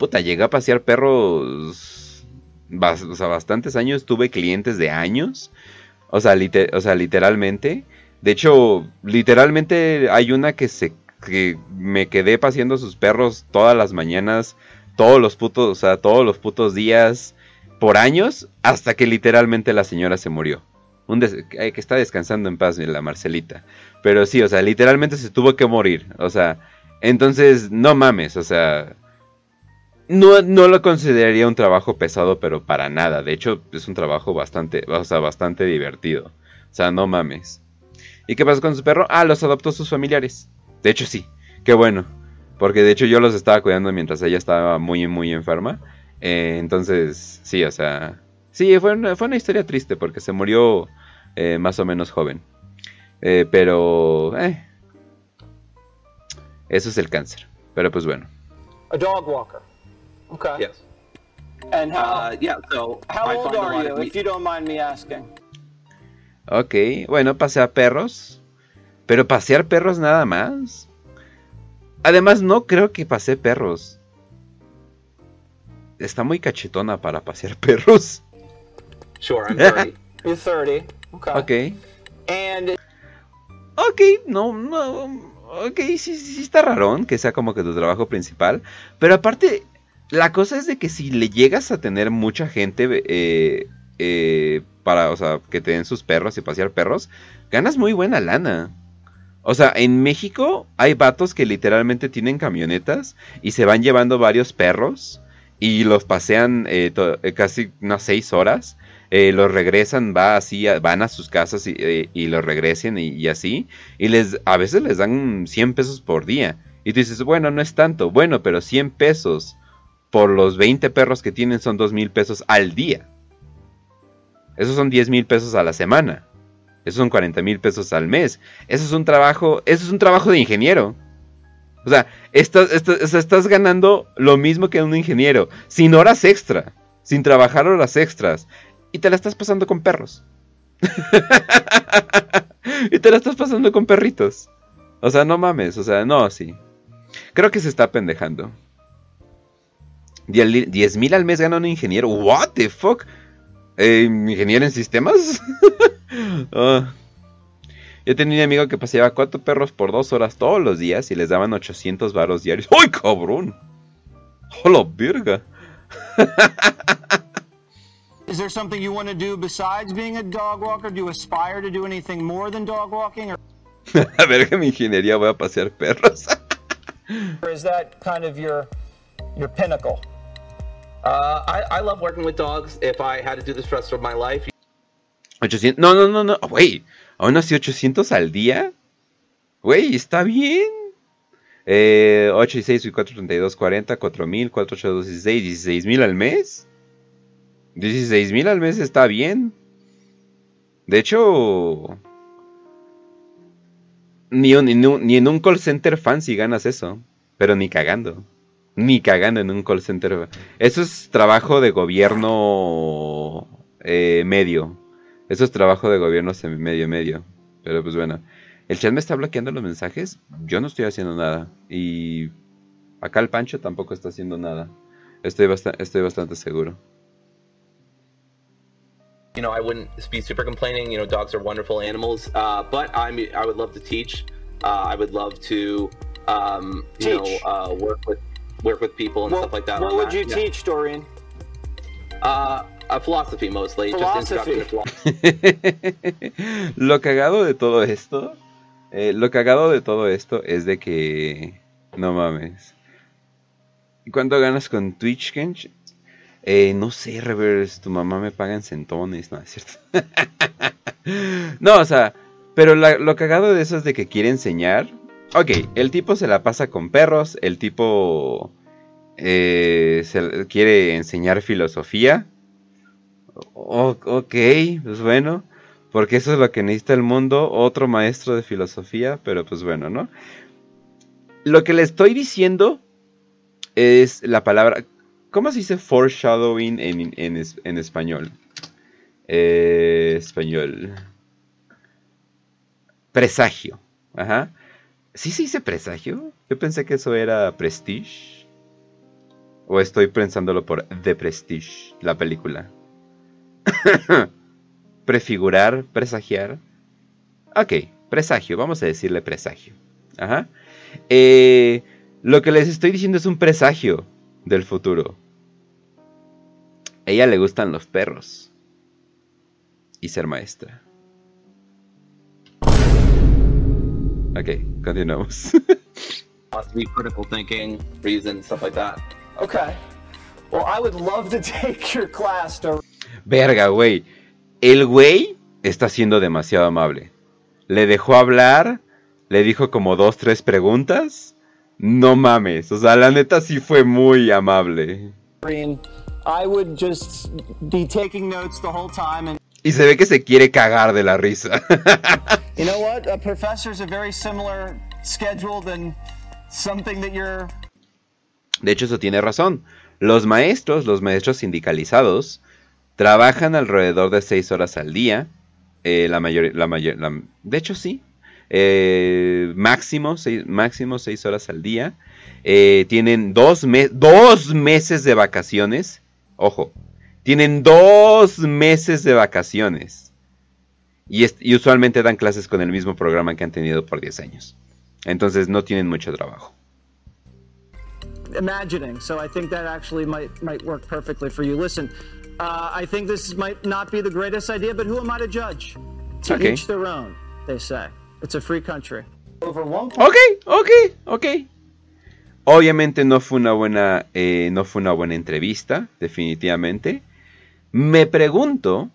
Puta, llegué a pasear perros. O sea, bastantes años. Tuve clientes de años. O sea, o sea, literalmente. De hecho, literalmente hay una que se que me quedé paseando sus perros todas las mañanas, todos los putos, o sea, todos los putos días, por años, hasta que literalmente la señora se murió. Un que está descansando en paz la Marcelita. Pero sí, o sea, literalmente se tuvo que morir. O sea, entonces, no mames, o sea, no, no lo consideraría un trabajo pesado, pero para nada. De hecho, es un trabajo bastante, o sea, bastante divertido. O sea, no mames. ¿Y qué pasó con su perro? Ah, los adoptó sus familiares. De hecho, sí. Qué bueno. Porque de hecho yo los estaba cuidando mientras ella estaba muy, muy enferma. Eh, entonces, sí, o sea... Sí, fue una, fue una historia triste porque se murió eh, más o menos joven. Eh, pero... eso es el cáncer. Pero pues bueno. A dog walker. Okay. Yes. And how, uh, yeah, so how old are you, if you don't mind me asking? Ok, bueno, pasé a perros. Pero pasear perros nada más. Además, no creo que pase perros. Está muy cachetona para pasear [LAUGHS] perros. Sure, I'm 30. [LAUGHS] You're 30. Okay. Ok. And... Ok, no, no. Ok, sí, sí está raro que sea como que tu trabajo principal. Pero aparte, la cosa es de que si le llegas a tener mucha gente eh, eh, para, o sea, que te den sus perros y pasear perros, ganas muy buena lana. O sea, en México hay vatos que literalmente tienen camionetas y se van llevando varios perros y los pasean eh, casi unas seis horas. Los regresan, va así, van a sus casas y, los regresen y, así. Y les, a veces les dan 100 pesos por día. Y tú dices, bueno, no es tanto. Bueno, pero 100 pesos por los 20 perros que tienen son 2 mil pesos al día. Esos son 10 mil pesos a la semana. Esos son 40 mil pesos al mes. Eso es un trabajo, eso es un trabajo de ingeniero. O sea, estás, estás, ganando lo mismo que un ingeniero, sin horas extra, sin trabajar horas extras. Y te la estás pasando con perros. [LAUGHS] y te la estás pasando con perritos. O sea, no mames, o sea, no, sí. Creo que se está pendejando. 10 mil al mes gana un ingeniero. What the fuck? Eh, ¿Ingeniero en sistemas? [LAUGHS] Ah. Yo tenía un amigo que paseaba cuatro perros por dos horas todos los días y les daban 800 varos diarios. ¡Ay, cabrón! ¡Hola, verga! Is there something you want to do besides being a dog walker? Do you aspire to do anything more than dog walking? Or... [LAUGHS] a mi ingeniería voy a pasear perros. [LAUGHS] or is that kind of your your pinnacle? Uh, I, I love working with dogs. If I had to do this for the rest of my life. 800. No, no, no, no. Güey. Aún así 800 al día. Güey, está bien. Eh, 8 y 6 y 4, 32, 40, 4000, 4, 8, 2, 16, 16 mil al mes. 16 mil al mes está bien. De hecho, ni, ni, ni, en un call center fancy ganas eso. Pero ni cagando. Ni cagando en un call center. Eso es trabajo de gobierno eh, medio. Eso es trabajo de gobierno medio medio. Pero pues bueno. El chat me está bloqueando los mensajes. Yo no estoy haciendo nada. Y acá el Pancho tampoco está haciendo nada. Estoy, estoy bastante seguro. You know, I wouldn't be super complaining. You know, dogs are wonderful animals. Uh, but I'm, I would love to teach. Uh, I would love to, um, you know, uh, work with work with people and stuff like that. What would you teach, Dorian? Uh, a philosophy mostly, philosophy. [LAUGHS] lo cagado de todo esto, eh, lo cagado de todo esto es de que, no mames. ¿Cuánto ganas con Twitch, Kench? Eh, no sé, Reverse, tu mamá me paga en centones, no, es cierto. [LAUGHS] no, o sea, pero lo cagado de eso es de que quiere enseñar Ok, el tipo se la pasa con perros, el tipo eh, se, quiere enseñar filosofía. ok, pues bueno, porque eso es lo que necesita el mundo, otro maestro de filosofía, pero pues bueno, ¿no? Lo que le estoy diciendo es la palabra, ¿cómo se dice foreshadowing en, en, español? Eh, español. Presagio Ajá. ¿Sí se dice presagio? Yo pensé que eso era Prestige. ¿O estoy pensándolo por The Prestige, la película? [COUGHS] Prefigurar, presagiar. Ok, presagio, vamos a decirle presagio. Ajá. Eh, lo que les estoy diciendo es un presagio del futuro. A ella le gustan los perros. Y ser maestra. Ok, continuamos. Must be critical thinking, reason, stuff like that. Okay. Well, I would love to [LAUGHS] take your class to... Verga, güey. El güey está siendo demasiado amable. Le dejó hablar, le dijo como dos, tres preguntas. No mames, o sea, la neta sí fue muy amable. I would just be taking notes the whole time and y se ve que se quiere cagar de la risa. [LAUGHS] you know what? A professor's a very similar schedule than something that you're De hecho, eso tiene razón. Los maestros, los maestros sindicalizados, trabajan alrededor de 6 horas al día. Eh, la mayor, la mayor, de hecho, sí. Eh, máximo, seis, máximo 6 horas al día. Eh, tienen dos, dos meses de vacaciones. Ojo, tienen dos meses de vacaciones. Y, y, usualmente dan clases con el mismo programa que han tenido por 10 años. Entonces no tienen mucho trabajo. Imagining, so I think that actually might might work perfectly for you. Listen, uh, I think this might not be the greatest idea, but who am I to judge? To okay. each their own, they say. It's a free country. Over one ok, ok, ok. Obviamente no fue una buena, eh, no fue una buena entrevista, definitivamente. Me pregunto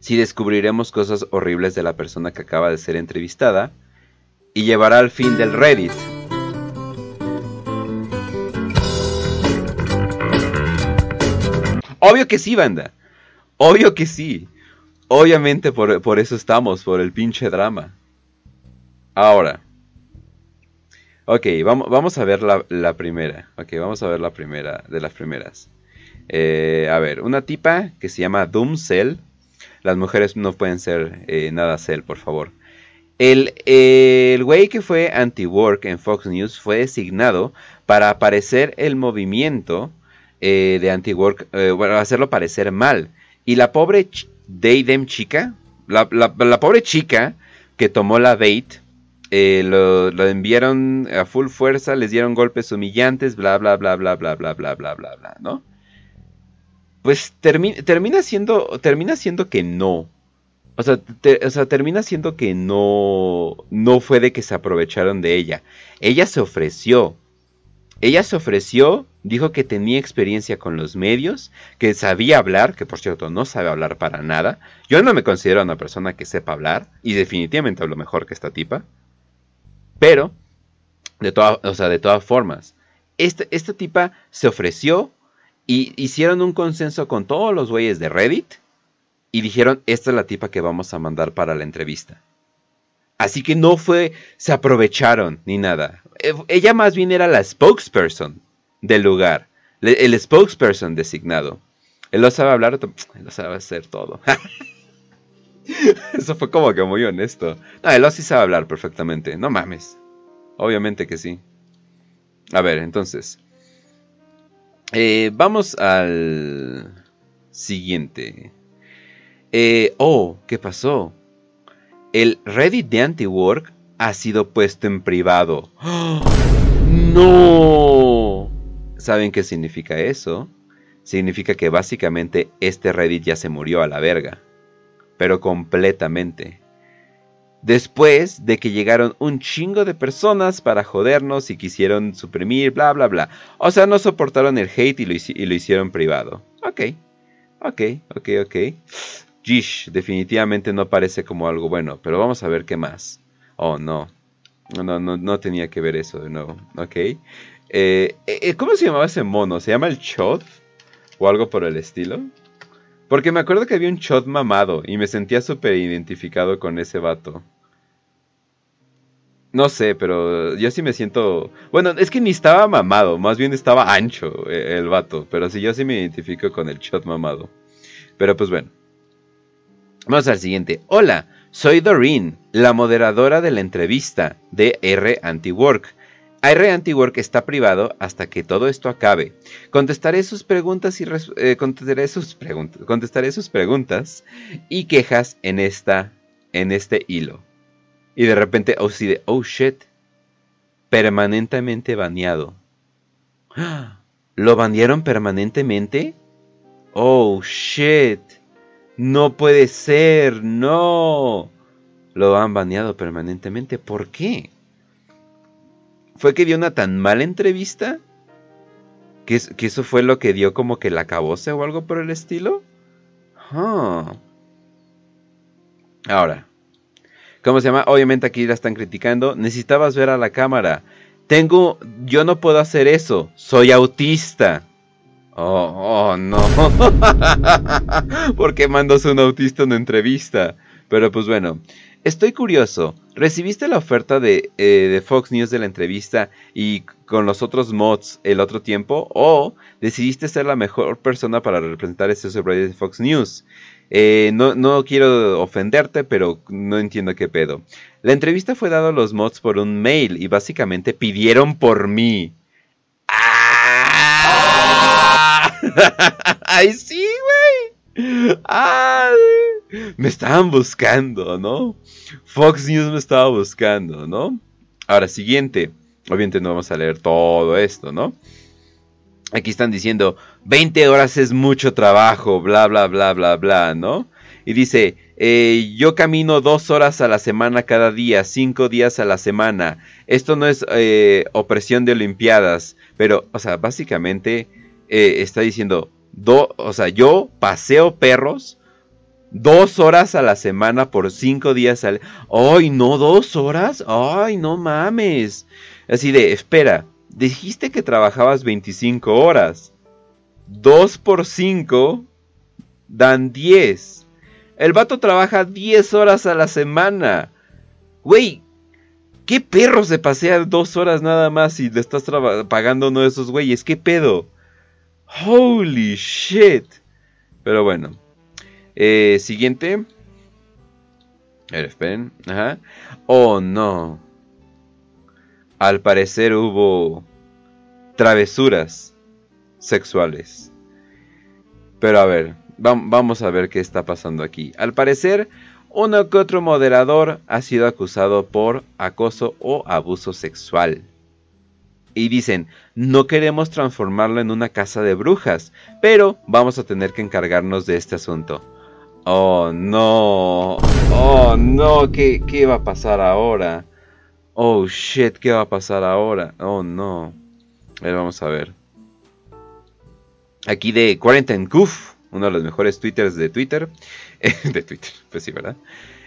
si descubriremos cosas horribles de la persona que acaba de ser entrevistada y llevará al fin del Reddit. Obvio que sí, banda. Obvio que sí. Obviamente por, por eso estamos, por el pinche drama. Ahora. Ok, vamos, vamos a ver la, la primera. Ok, vamos a ver la primera de las primeras. Eh, a ver, una tipa que se llama Doom Cell. Las mujeres no pueden ser eh, nada Cell, por favor. El, el güey que fue anti-work en Fox News fue designado para aparecer el movimiento eh, de anti-work, bueno, hacerlo parecer mal. Y la pobre Daydem chica, la, pobre chica que tomó la bait, lo, lo, enviaron a full fuerza, les dieron golpes humillantes, bla, bla, bla, bla, bla, bla, bla, bla, bla, bla, ¿no? Pues termina siendo, termina siendo que no. O sea, o sea, termina siendo que no, no fue de que se aprovecharon de ella. Ella se ofreció. Ella se ofreció, dijo que tenía experiencia con los medios, que sabía hablar, que por cierto no sabe hablar para nada. Yo no me considero una persona que sepa hablar, y definitivamente hablo mejor que esta tipa. Pero, de, toda, o sea, de todas formas, esta, esta tipa se ofreció, y hicieron un consenso con todos los güeyes de Reddit y dijeron, esta es la tipa que vamos a mandar para la entrevista. Así que no fue, se aprovecharon ni nada. Eh, ella más bien era la spokesperson del lugar, el spokesperson designado. Él lo sabe hablar, él lo sabe hacer todo. [LAUGHS] Eso fue como que muy honesto. No, él sí sabe hablar perfectamente, no mames. Obviamente que sí. A ver, entonces. Eh, vamos al siguiente. Eh, oh, ¿qué pasó? El Reddit de Antiwork ha sido puesto en privado. [GASPS] ¡No! ¿Saben qué significa eso? Significa que básicamente este Reddit ya se murió a la verga. Pero completamente. Después de que llegaron un chingo de personas para jodernos y quisieron suprimir, bla, bla, bla. O sea, no soportaron el hate y lo, hicieron privado. Ok, ok, ok, ok. Gish, definitivamente no parece como algo bueno, pero vamos a ver qué más. Oh, no. No, no, no tenía que ver eso de nuevo. Ok. Eh, eh, ¿Cómo se llamaba ese mono? ¿Se llama el Chod? ¿O algo por el estilo? Porque me acuerdo que había un shot mamado y me sentía súper identificado con ese vato. No sé, pero yo sí me siento... Bueno, es que ni estaba mamado, más bien estaba ancho eh, el vato. Pero sí, yo sí me identifico con el shot mamado. Pero pues bueno. Vamos al siguiente. Hola, soy Doreen, la moderadora de la entrevista de R Antiwork. R Antiwork está privado hasta que todo esto acabe. Contestaré sus preguntas y eh, contestaré, sus contestaré sus preguntas y quejas en esta en este hilo. Y de repente, oh, oh shit, permanentemente baneado. [GASPS] ¿Lo banearon permanentemente? Oh shit. No puede ser, no. Lo han baneado permanentemente. ¿Por qué? ¿Fue que dio una tan mala entrevista? ¿Que, eso fue lo que dio como que la acabose o algo por el estilo? Ahora, ¿cómo se llama? Obviamente aquí la están criticando. Necesitabas ver a la cámara. Tengo, yo no puedo hacer eso. Soy autista. Oh, oh no. [LAUGHS] ¿Por qué mandas a un autista una entrevista? Pero pues bueno, estoy curioso. ¿Recibiste la oferta de, eh, de, Fox News de la entrevista y con los otros mods el otro tiempo? ¿O decidiste ser la mejor persona para representar este sobre de Fox News? Eh, no, no, quiero ofenderte, pero no entiendo qué pedo. La entrevista fue dada a los mods por un mail y básicamente pidieron por mí. ¡Ah! [LAUGHS] ¡Ay, sí, güey! ¡Ay! Me estaban buscando, ¿no? Fox News me estaba buscando, ¿no? Ahora, siguiente. Obviamente no vamos a leer todo esto, ¿no? Aquí están diciendo, 20 horas es mucho trabajo, bla, bla, bla, bla, bla, ¿no? Y dice, eh, yo camino dos horas a la semana cada día, cinco días a la semana. Esto no es eh, opresión de Olimpiadas, pero, o sea, básicamente eh, está diciendo, do, o sea, yo paseo perros dos horas a la semana por cinco días al... ¡Ay, no, dos horas! ¡Ay, no mames! Así de, espera, dijiste que trabajabas 25 horas. 2 por 5 dan 10. El vato trabaja 10 horas a la semana. Güey, ¿qué perro se pasea 2 horas nada más y le estás pagando uno de esos güeyes? ¿Qué pedo? Holy shit. Pero bueno. Eh, siguiente. Esperen. Ajá. Oh no. Al parecer hubo travesuras sexuales. Pero a ver, vamos a ver qué está pasando aquí. Al parecer, uno que otro moderador ha sido acusado por acoso o abuso sexual. Y dicen, no queremos transformarlo en una casa de brujas, pero vamos a tener que encargarnos de este asunto. Oh no, oh no, ¿qué, qué va a pasar ahora? Oh shit, ¿qué va a pasar ahora? Oh no. A ver, vamos a ver. Aquí de Quarantine Goof, uno de los mejores twitters de Twitter. [LAUGHS] de Twitter, pues sí, ¿verdad?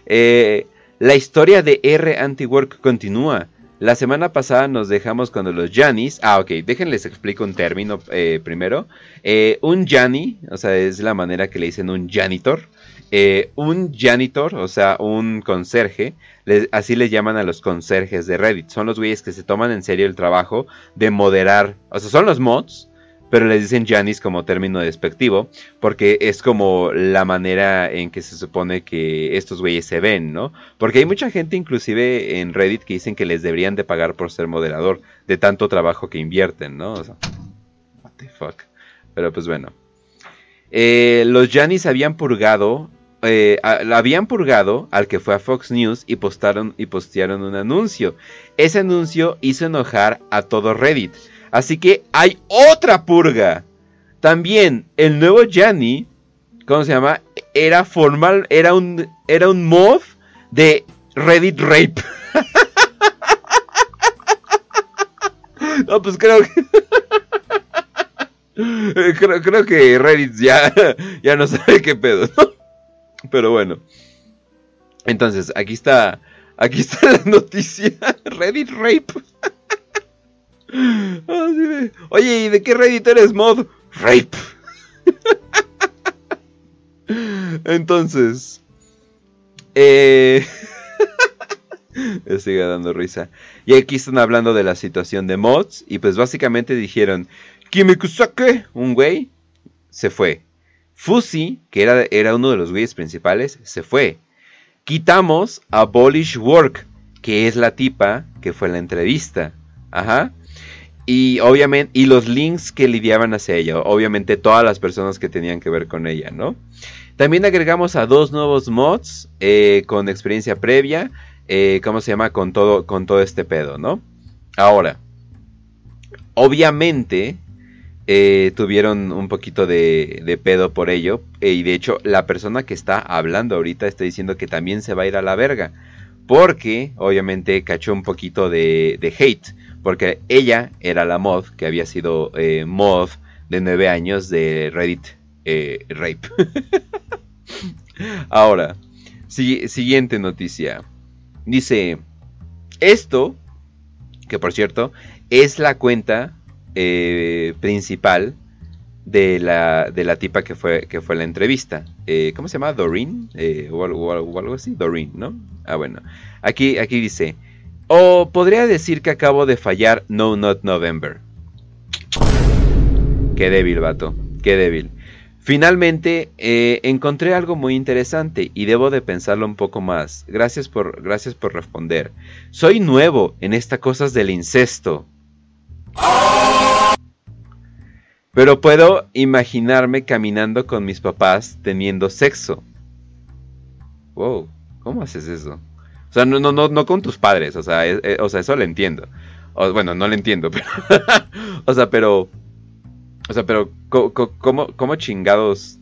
Eh, la historia de R Antiwork continúa. La semana pasada nos dejamos cuando los Janis. Ah, ok, déjenles explico un término eh, primero. Eh, un Jani, o sea, es la manera que le dicen un janitor. Eh, un janitor, o sea, un conserje, así le llaman a los conserjes de Reddit. Son los güeyes que se toman en serio el trabajo de moderar, o sea, son los mods, pero les dicen Janis como término despectivo, porque es como la manera en que se supone que estos güeyes se ven, ¿no? Porque hay mucha gente inclusive en Reddit que dicen que les deberían de pagar por ser moderador, de tanto trabajo que invierten, ¿no? O sea, what the fuck. Pero pues bueno. Eh, los Janis habían purgado eh, habían purgado al que fue a Fox News y postaron y postearon un anuncio. Ese anuncio hizo enojar a todo Reddit. Así que hay otra purga. También el nuevo Gianni, ¿cómo se llama? Era formal, era un era un mod de Reddit Rape. [LAUGHS] no, pues creo que [LAUGHS] creo, que Reddit ya, ya no sabe qué pedo, ¿no? Pero bueno. Entonces, aquí está. Aquí está la noticia. [LAUGHS] Reddit Rape. [LAUGHS] Oye, ¿y de qué Reddit eres mod? Rape. [LAUGHS] Entonces. Eh. Sigue dando risa. Y aquí están hablando de la situación de mods. Y pues básicamente dijeron: Kimekusake, un güey, se fue. Fusi, que era, era uno de los güeyes principales, se fue. Quitamos a Polish Work, que es la tipa que fue la entrevista. Ajá. Y obviamente, y los links que lidiaban hacia ella, obviamente todas las personas que tenían que ver con ella, ¿no? También agregamos a dos nuevos mods eh, con experiencia previa, eh, ¿cómo se llama? Con todo, con todo este pedo, ¿no? Ahora, obviamente eh, tuvieron un poquito de, pedo por ello, y de hecho la persona que está hablando ahorita está diciendo que también se va a ir a la verga, porque obviamente cachó un poquito de, de hate porque ella era la mod que había sido eh, mod de 9 años de Reddit eh, Rape. [LAUGHS] Ahora, siguiente noticia. Dice, esto, que por cierto, es la cuenta eh, principal de la, de la tipa que fue, que fue la entrevista. ¿Cómo se llama? Doreen, o, o, algo así. Doreen, ¿no? Ah, bueno. Aquí, aquí dice, o podría decir que acabo de fallar No Not November. Qué débil, vato. Qué débil. Finalmente eh, encontré algo muy interesante y debo de pensarlo un poco más. Gracias por, gracias por responder. Soy nuevo en estas cosas del incesto. Pero puedo imaginarme caminando con mis papás teniendo sexo. Wow, ¿cómo haces eso? O sea, no, no, no, no con tus padres, o sea, o sea, eso lo entiendo. Bueno, no lo entiendo, [LAUGHS] pero... o sea, pero... O sea, pero ¿cómo, cómo chingados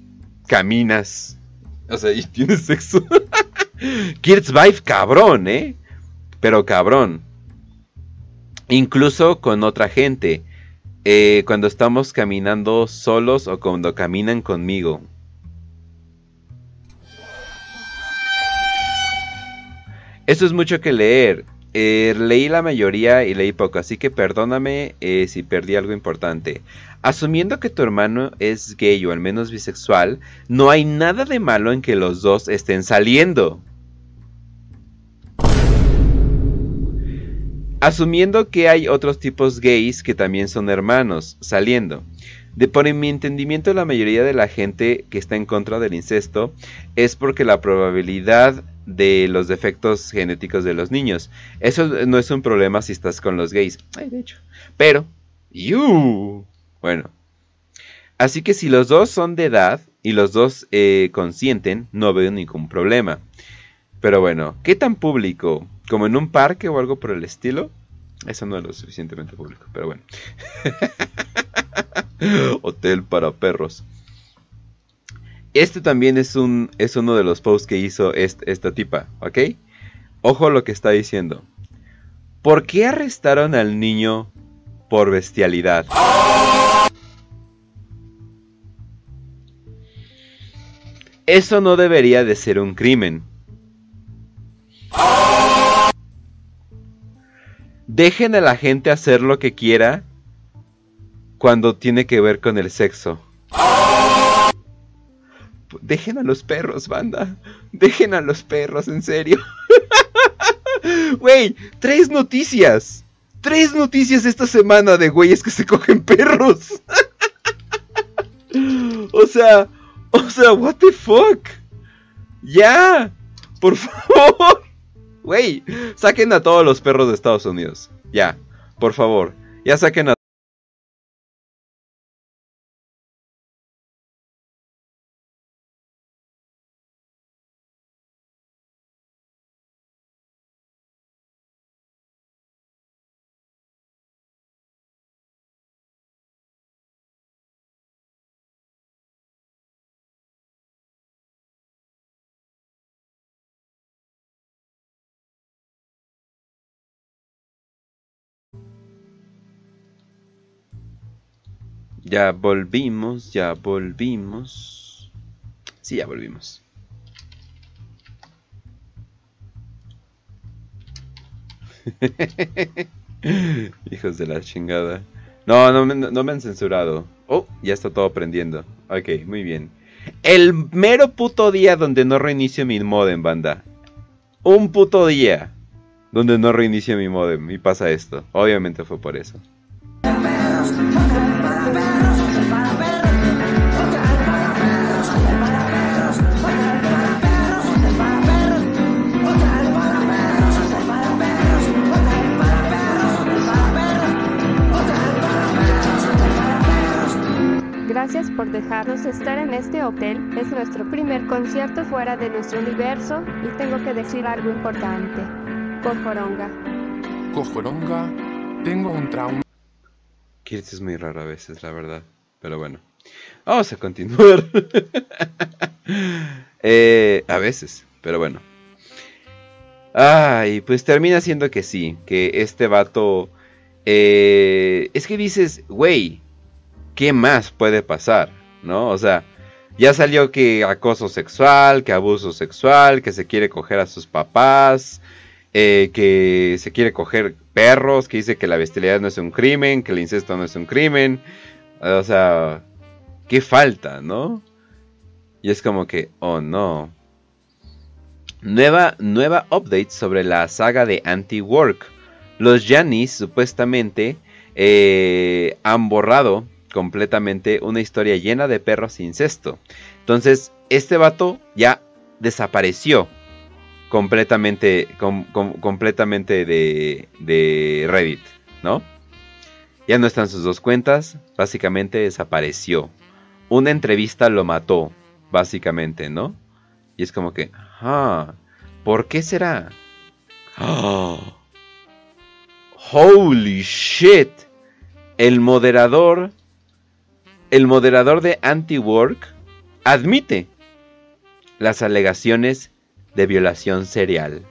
caminas? O sea, y tienes sexo. [LAUGHS] Vibe, cabrón, ¿eh? Pero cabrón. Incluso con otra gente. Eh, cuando estamos caminando solos o cuando caminan conmigo. Esto es mucho que leer. Eh, leí la mayoría y leí poco, así que perdóname eh, si perdí algo importante. Asumiendo que tu hermano es gay o al menos bisexual, no hay nada de malo en que los dos estén saliendo. Asumiendo que hay otros tipos gays que también son hermanos, saliendo. De por mi entendimiento, la mayoría de la gente que está en contra del incesto es porque la probabilidad de los defectos genéticos de los niños. Eso no es un problema si estás con los gays. Ay, de hecho. Pero, you. Bueno. Así que si los dos son de edad y los dos eh, consienten, no veo ningún problema. Pero bueno, ¿qué tan público? ¿Como en un parque o algo por el estilo? Eso no es lo suficientemente público, pero bueno. [LAUGHS] Hotel para perros. Este también es, un, es uno de los posts que hizo esta tipa, ¿ok? Ojo lo que está diciendo. ¿Por qué arrestaron al niño por bestialidad? Eso no debería de ser un crimen. Dejen a la gente hacer lo que quiera cuando tiene que ver con el sexo. Dejen a los perros, banda. Dejen a los perros, en serio. [LAUGHS] Wey, tres noticias. Tres noticias esta semana de güeyes que se cogen perros. [LAUGHS] o sea, o sea, what the fuck. Ya, por favor. Wey, saquen a todos los perros de Estados Unidos. Ya, por favor. Ya saquen a Ya volvimos, ya volvimos. Sí, ya volvimos. [LAUGHS] Hijos de la chingada. No, no, no, me han censurado. Oh, ya está todo prendiendo. Ok, muy bien. El mero puto día donde no reinicio mi modem, banda. Un puto día donde no reinicio mi modem y pasa esto. Obviamente fue por eso. Por dejarnos estar en este hotel. Es nuestro primer concierto fuera de nuestro universo y tengo que decir algo importante. Cojoronga. Cojoronga. Tengo un trauma. Kirs es muy raro a veces, la verdad. Pero bueno. Vamos a continuar. [LAUGHS] Eh, a veces, pero bueno. Ay, pues termina siendo que sí, que este vato... Eh, es que dices, güey, ¿qué más puede pasar? ¿No? O sea, ya salió que acoso sexual, que abuso sexual, que se quiere coger a sus papás, eh, que se quiere coger perros, que dice que la bestialidad no es un crimen, que el incesto no es un crimen. O sea, ¿qué falta, no? Y es como que, oh no. Nueva, nueva update sobre la saga de Anti-Work. Los Janis supuestamente eh, han borrado completamente una historia llena de perros incesto. Entonces, este vato ya desapareció completamente, completamente de, de Reddit, ¿no? Ya no están sus dos cuentas, básicamente desapareció. Una entrevista lo mató, básicamente, ¿no? Y es como que, ah, ¿por qué será? [GASPS] holy shit. El moderador, el moderador de Anti-Work admite las alegaciones de violación serial.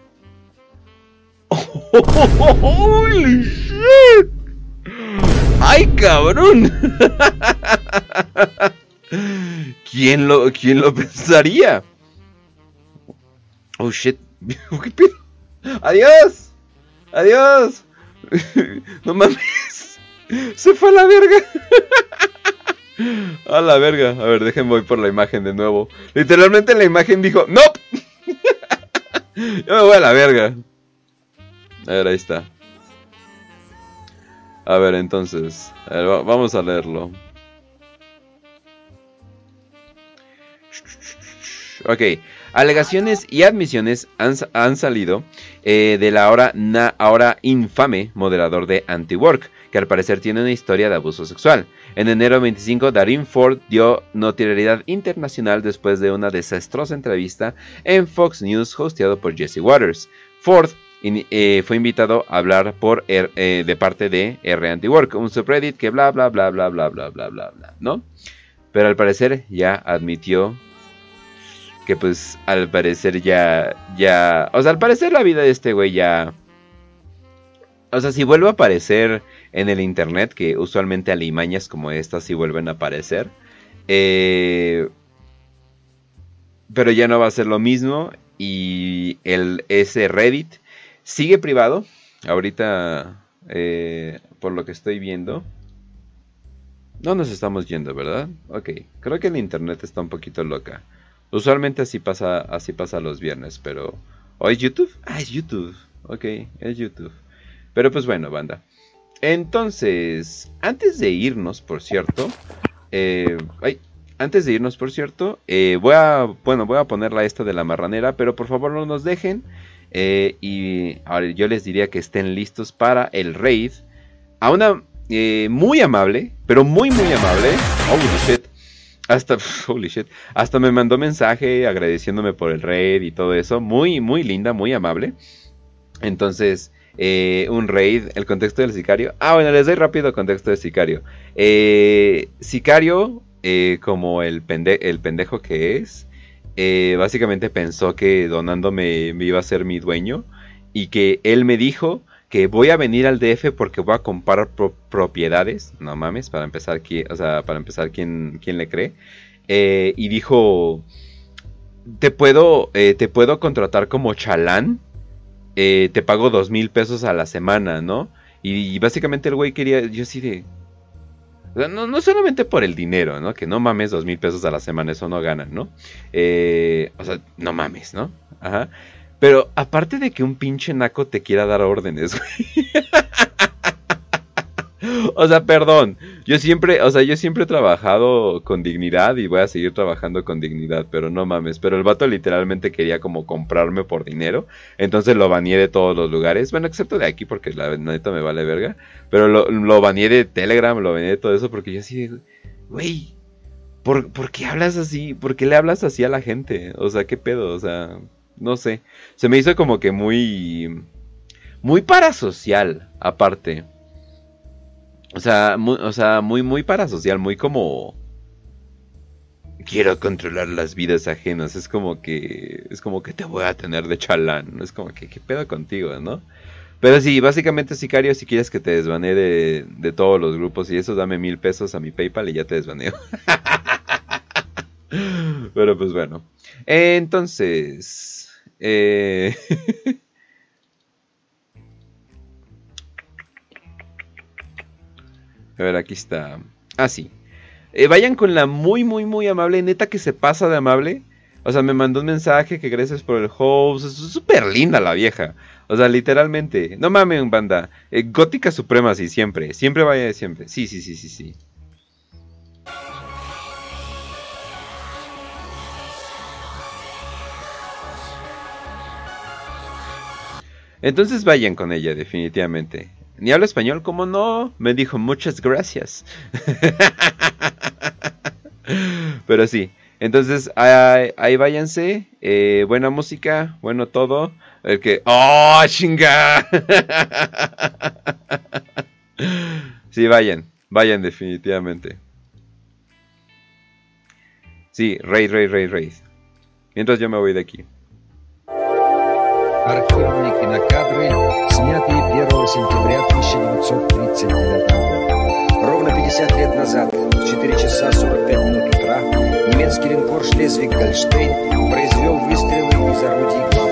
¡Holy shit! ¡Ay, cabrón! ¿Quién lo, quién lo pensaría? Oh shit. [LAUGHS] Adiós. Adiós. [LAUGHS] No mames. Se fue a la verga. A la verga. A ver, déjenme voy por la imagen de nuevo. Literalmente la imagen dijo, ¡No! [LAUGHS] Yo me voy a la verga. A ver, ahí está. A ver, entonces. vamos a leerlo. Ok. Alegaciones y admisiones han, salido eh, de la ahora, ahora infame moderador de Anti-Work, que al parecer tiene una historia de abuso sexual. En enero 25, Darin Ford dio notoriedad internacional después de una desastrosa entrevista en Fox News hosteado por Jesse Waters. Ford eh, fue invitado a hablar por eh, de parte de R Anti-Work, un subreddit que bla bla bla bla bla bla bla bla bla, ¿no? Pero al parecer ya admitió que pues al parecer ya, ya, o sea, al parecer la vida de este güey ya, o sea, si vuelve a aparecer en el internet, que usualmente alimañas como estas sí vuelven a aparecer, eh, pero ya no va a ser lo mismo y el, ese Reddit sigue privado, ahorita, eh, por lo que estoy viendo. No nos estamos yendo, ¿verdad? Ok, creo que el internet está un poquito loca. Usualmente así pasa, así pasa los viernes, pero... ¿O es YouTube? Ah, es YouTube. Ok, es YouTube. Pero pues bueno, banda. Entonces, antes de irnos, por cierto... Eh, antes de irnos, por cierto, eh, voy a, bueno, voy a ponerla esta de la marranera, pero por favor no nos dejen. Eh, y ahora yo les diría que estén listos para el raid. A una muy amable, pero muy muy amable. Oh shit. Hasta, [LAUGHS] holy shit, hasta me mandó mensaje agradeciéndome por el raid y todo eso. Muy, muy linda, muy amable. Entonces, eh, un raid, el contexto del sicario. Ah, bueno, les doy rápido el contexto del sicario. Eh, sicario, eh, como el, el pendejo que es, básicamente pensó que donándome me iba a ser mi dueño. Y que él me dijo que voy a venir al DF porque voy a comprar propiedades, no mames, para empezar, o sea, para empezar, ¿quién, quién le cree? Y dijo, te puedo, te puedo contratar como chalán, eh, te pago dos mil pesos a la semana, ¿no? Y, básicamente el güey quería, yo sí de... No, no, solamente por el dinero, ¿no? Que no mames dos mil pesos a la semana, eso no ganan, ¿no? o sea, no mames, ¿no? Ajá. Pero aparte de que un pinche naco te quiera dar órdenes, [LAUGHS] güey. O sea, perdón. Yo siempre, o sea, yo siempre he trabajado con dignidad y voy a seguir trabajando con dignidad, pero no mames. Pero el vato literalmente quería como comprarme por dinero. Entonces lo baneé de todos los lugares. Bueno, excepto de aquí porque la neta me vale verga. Pero lo, lo baneé de Telegram, lo baneé de todo eso porque yo así, güey. ¿por, ¿por qué hablas así? ¿Por qué le hablas así a la gente? O sea, ¿qué pedo? O sea, no sé. Se me hizo como que muy... Muy parasocial, aparte. O sea, muy, o sea, muy, muy parasocial, muy como... Quiero controlar las vidas ajenas. Es como que... Es como que te voy a tener de chalán. Es como que, ¿qué pedo contigo, no? Pero sí, básicamente, Sicario, si quieres que te desbanee de, de todos los grupos y eso, dame mil pesos a mi PayPal y ya te desbaneo. [LAUGHS] Pero pues bueno. Entonces... Eh... [LAUGHS] A ver, aquí está. Ah, sí. Eh, vayan con la muy, muy, muy amable. Neta que se pasa de amable. O sea, me mandó un mensaje que gracias por el host. Es súper linda la vieja. O sea, literalmente. No mames, banda. Eh, gótica suprema, sí, siempre. Siempre vaya de siempre. Sí, sí, sí, sí, sí. Entonces vayan con ella, definitivamente. Ni habla español, ¿cómo no? Me dijo muchas gracias. [LAUGHS] Pero sí, entonces ahí, váyanse. Eh, buena música, bueno todo. El que. ¡Oh, chinga! [LAUGHS] sí, vayan, vayan definitivamente. Sí, rey, rey, rey, rey. Mientras yo me voy de aquí. Архивные кинокадры, снятые 1 сентября 1939 года. Ровно 50 лет назад, в 4 часа 45 минут утра, немецкий линкор «Шлезвиг-Гольштейн» произвел выстрелы из орудий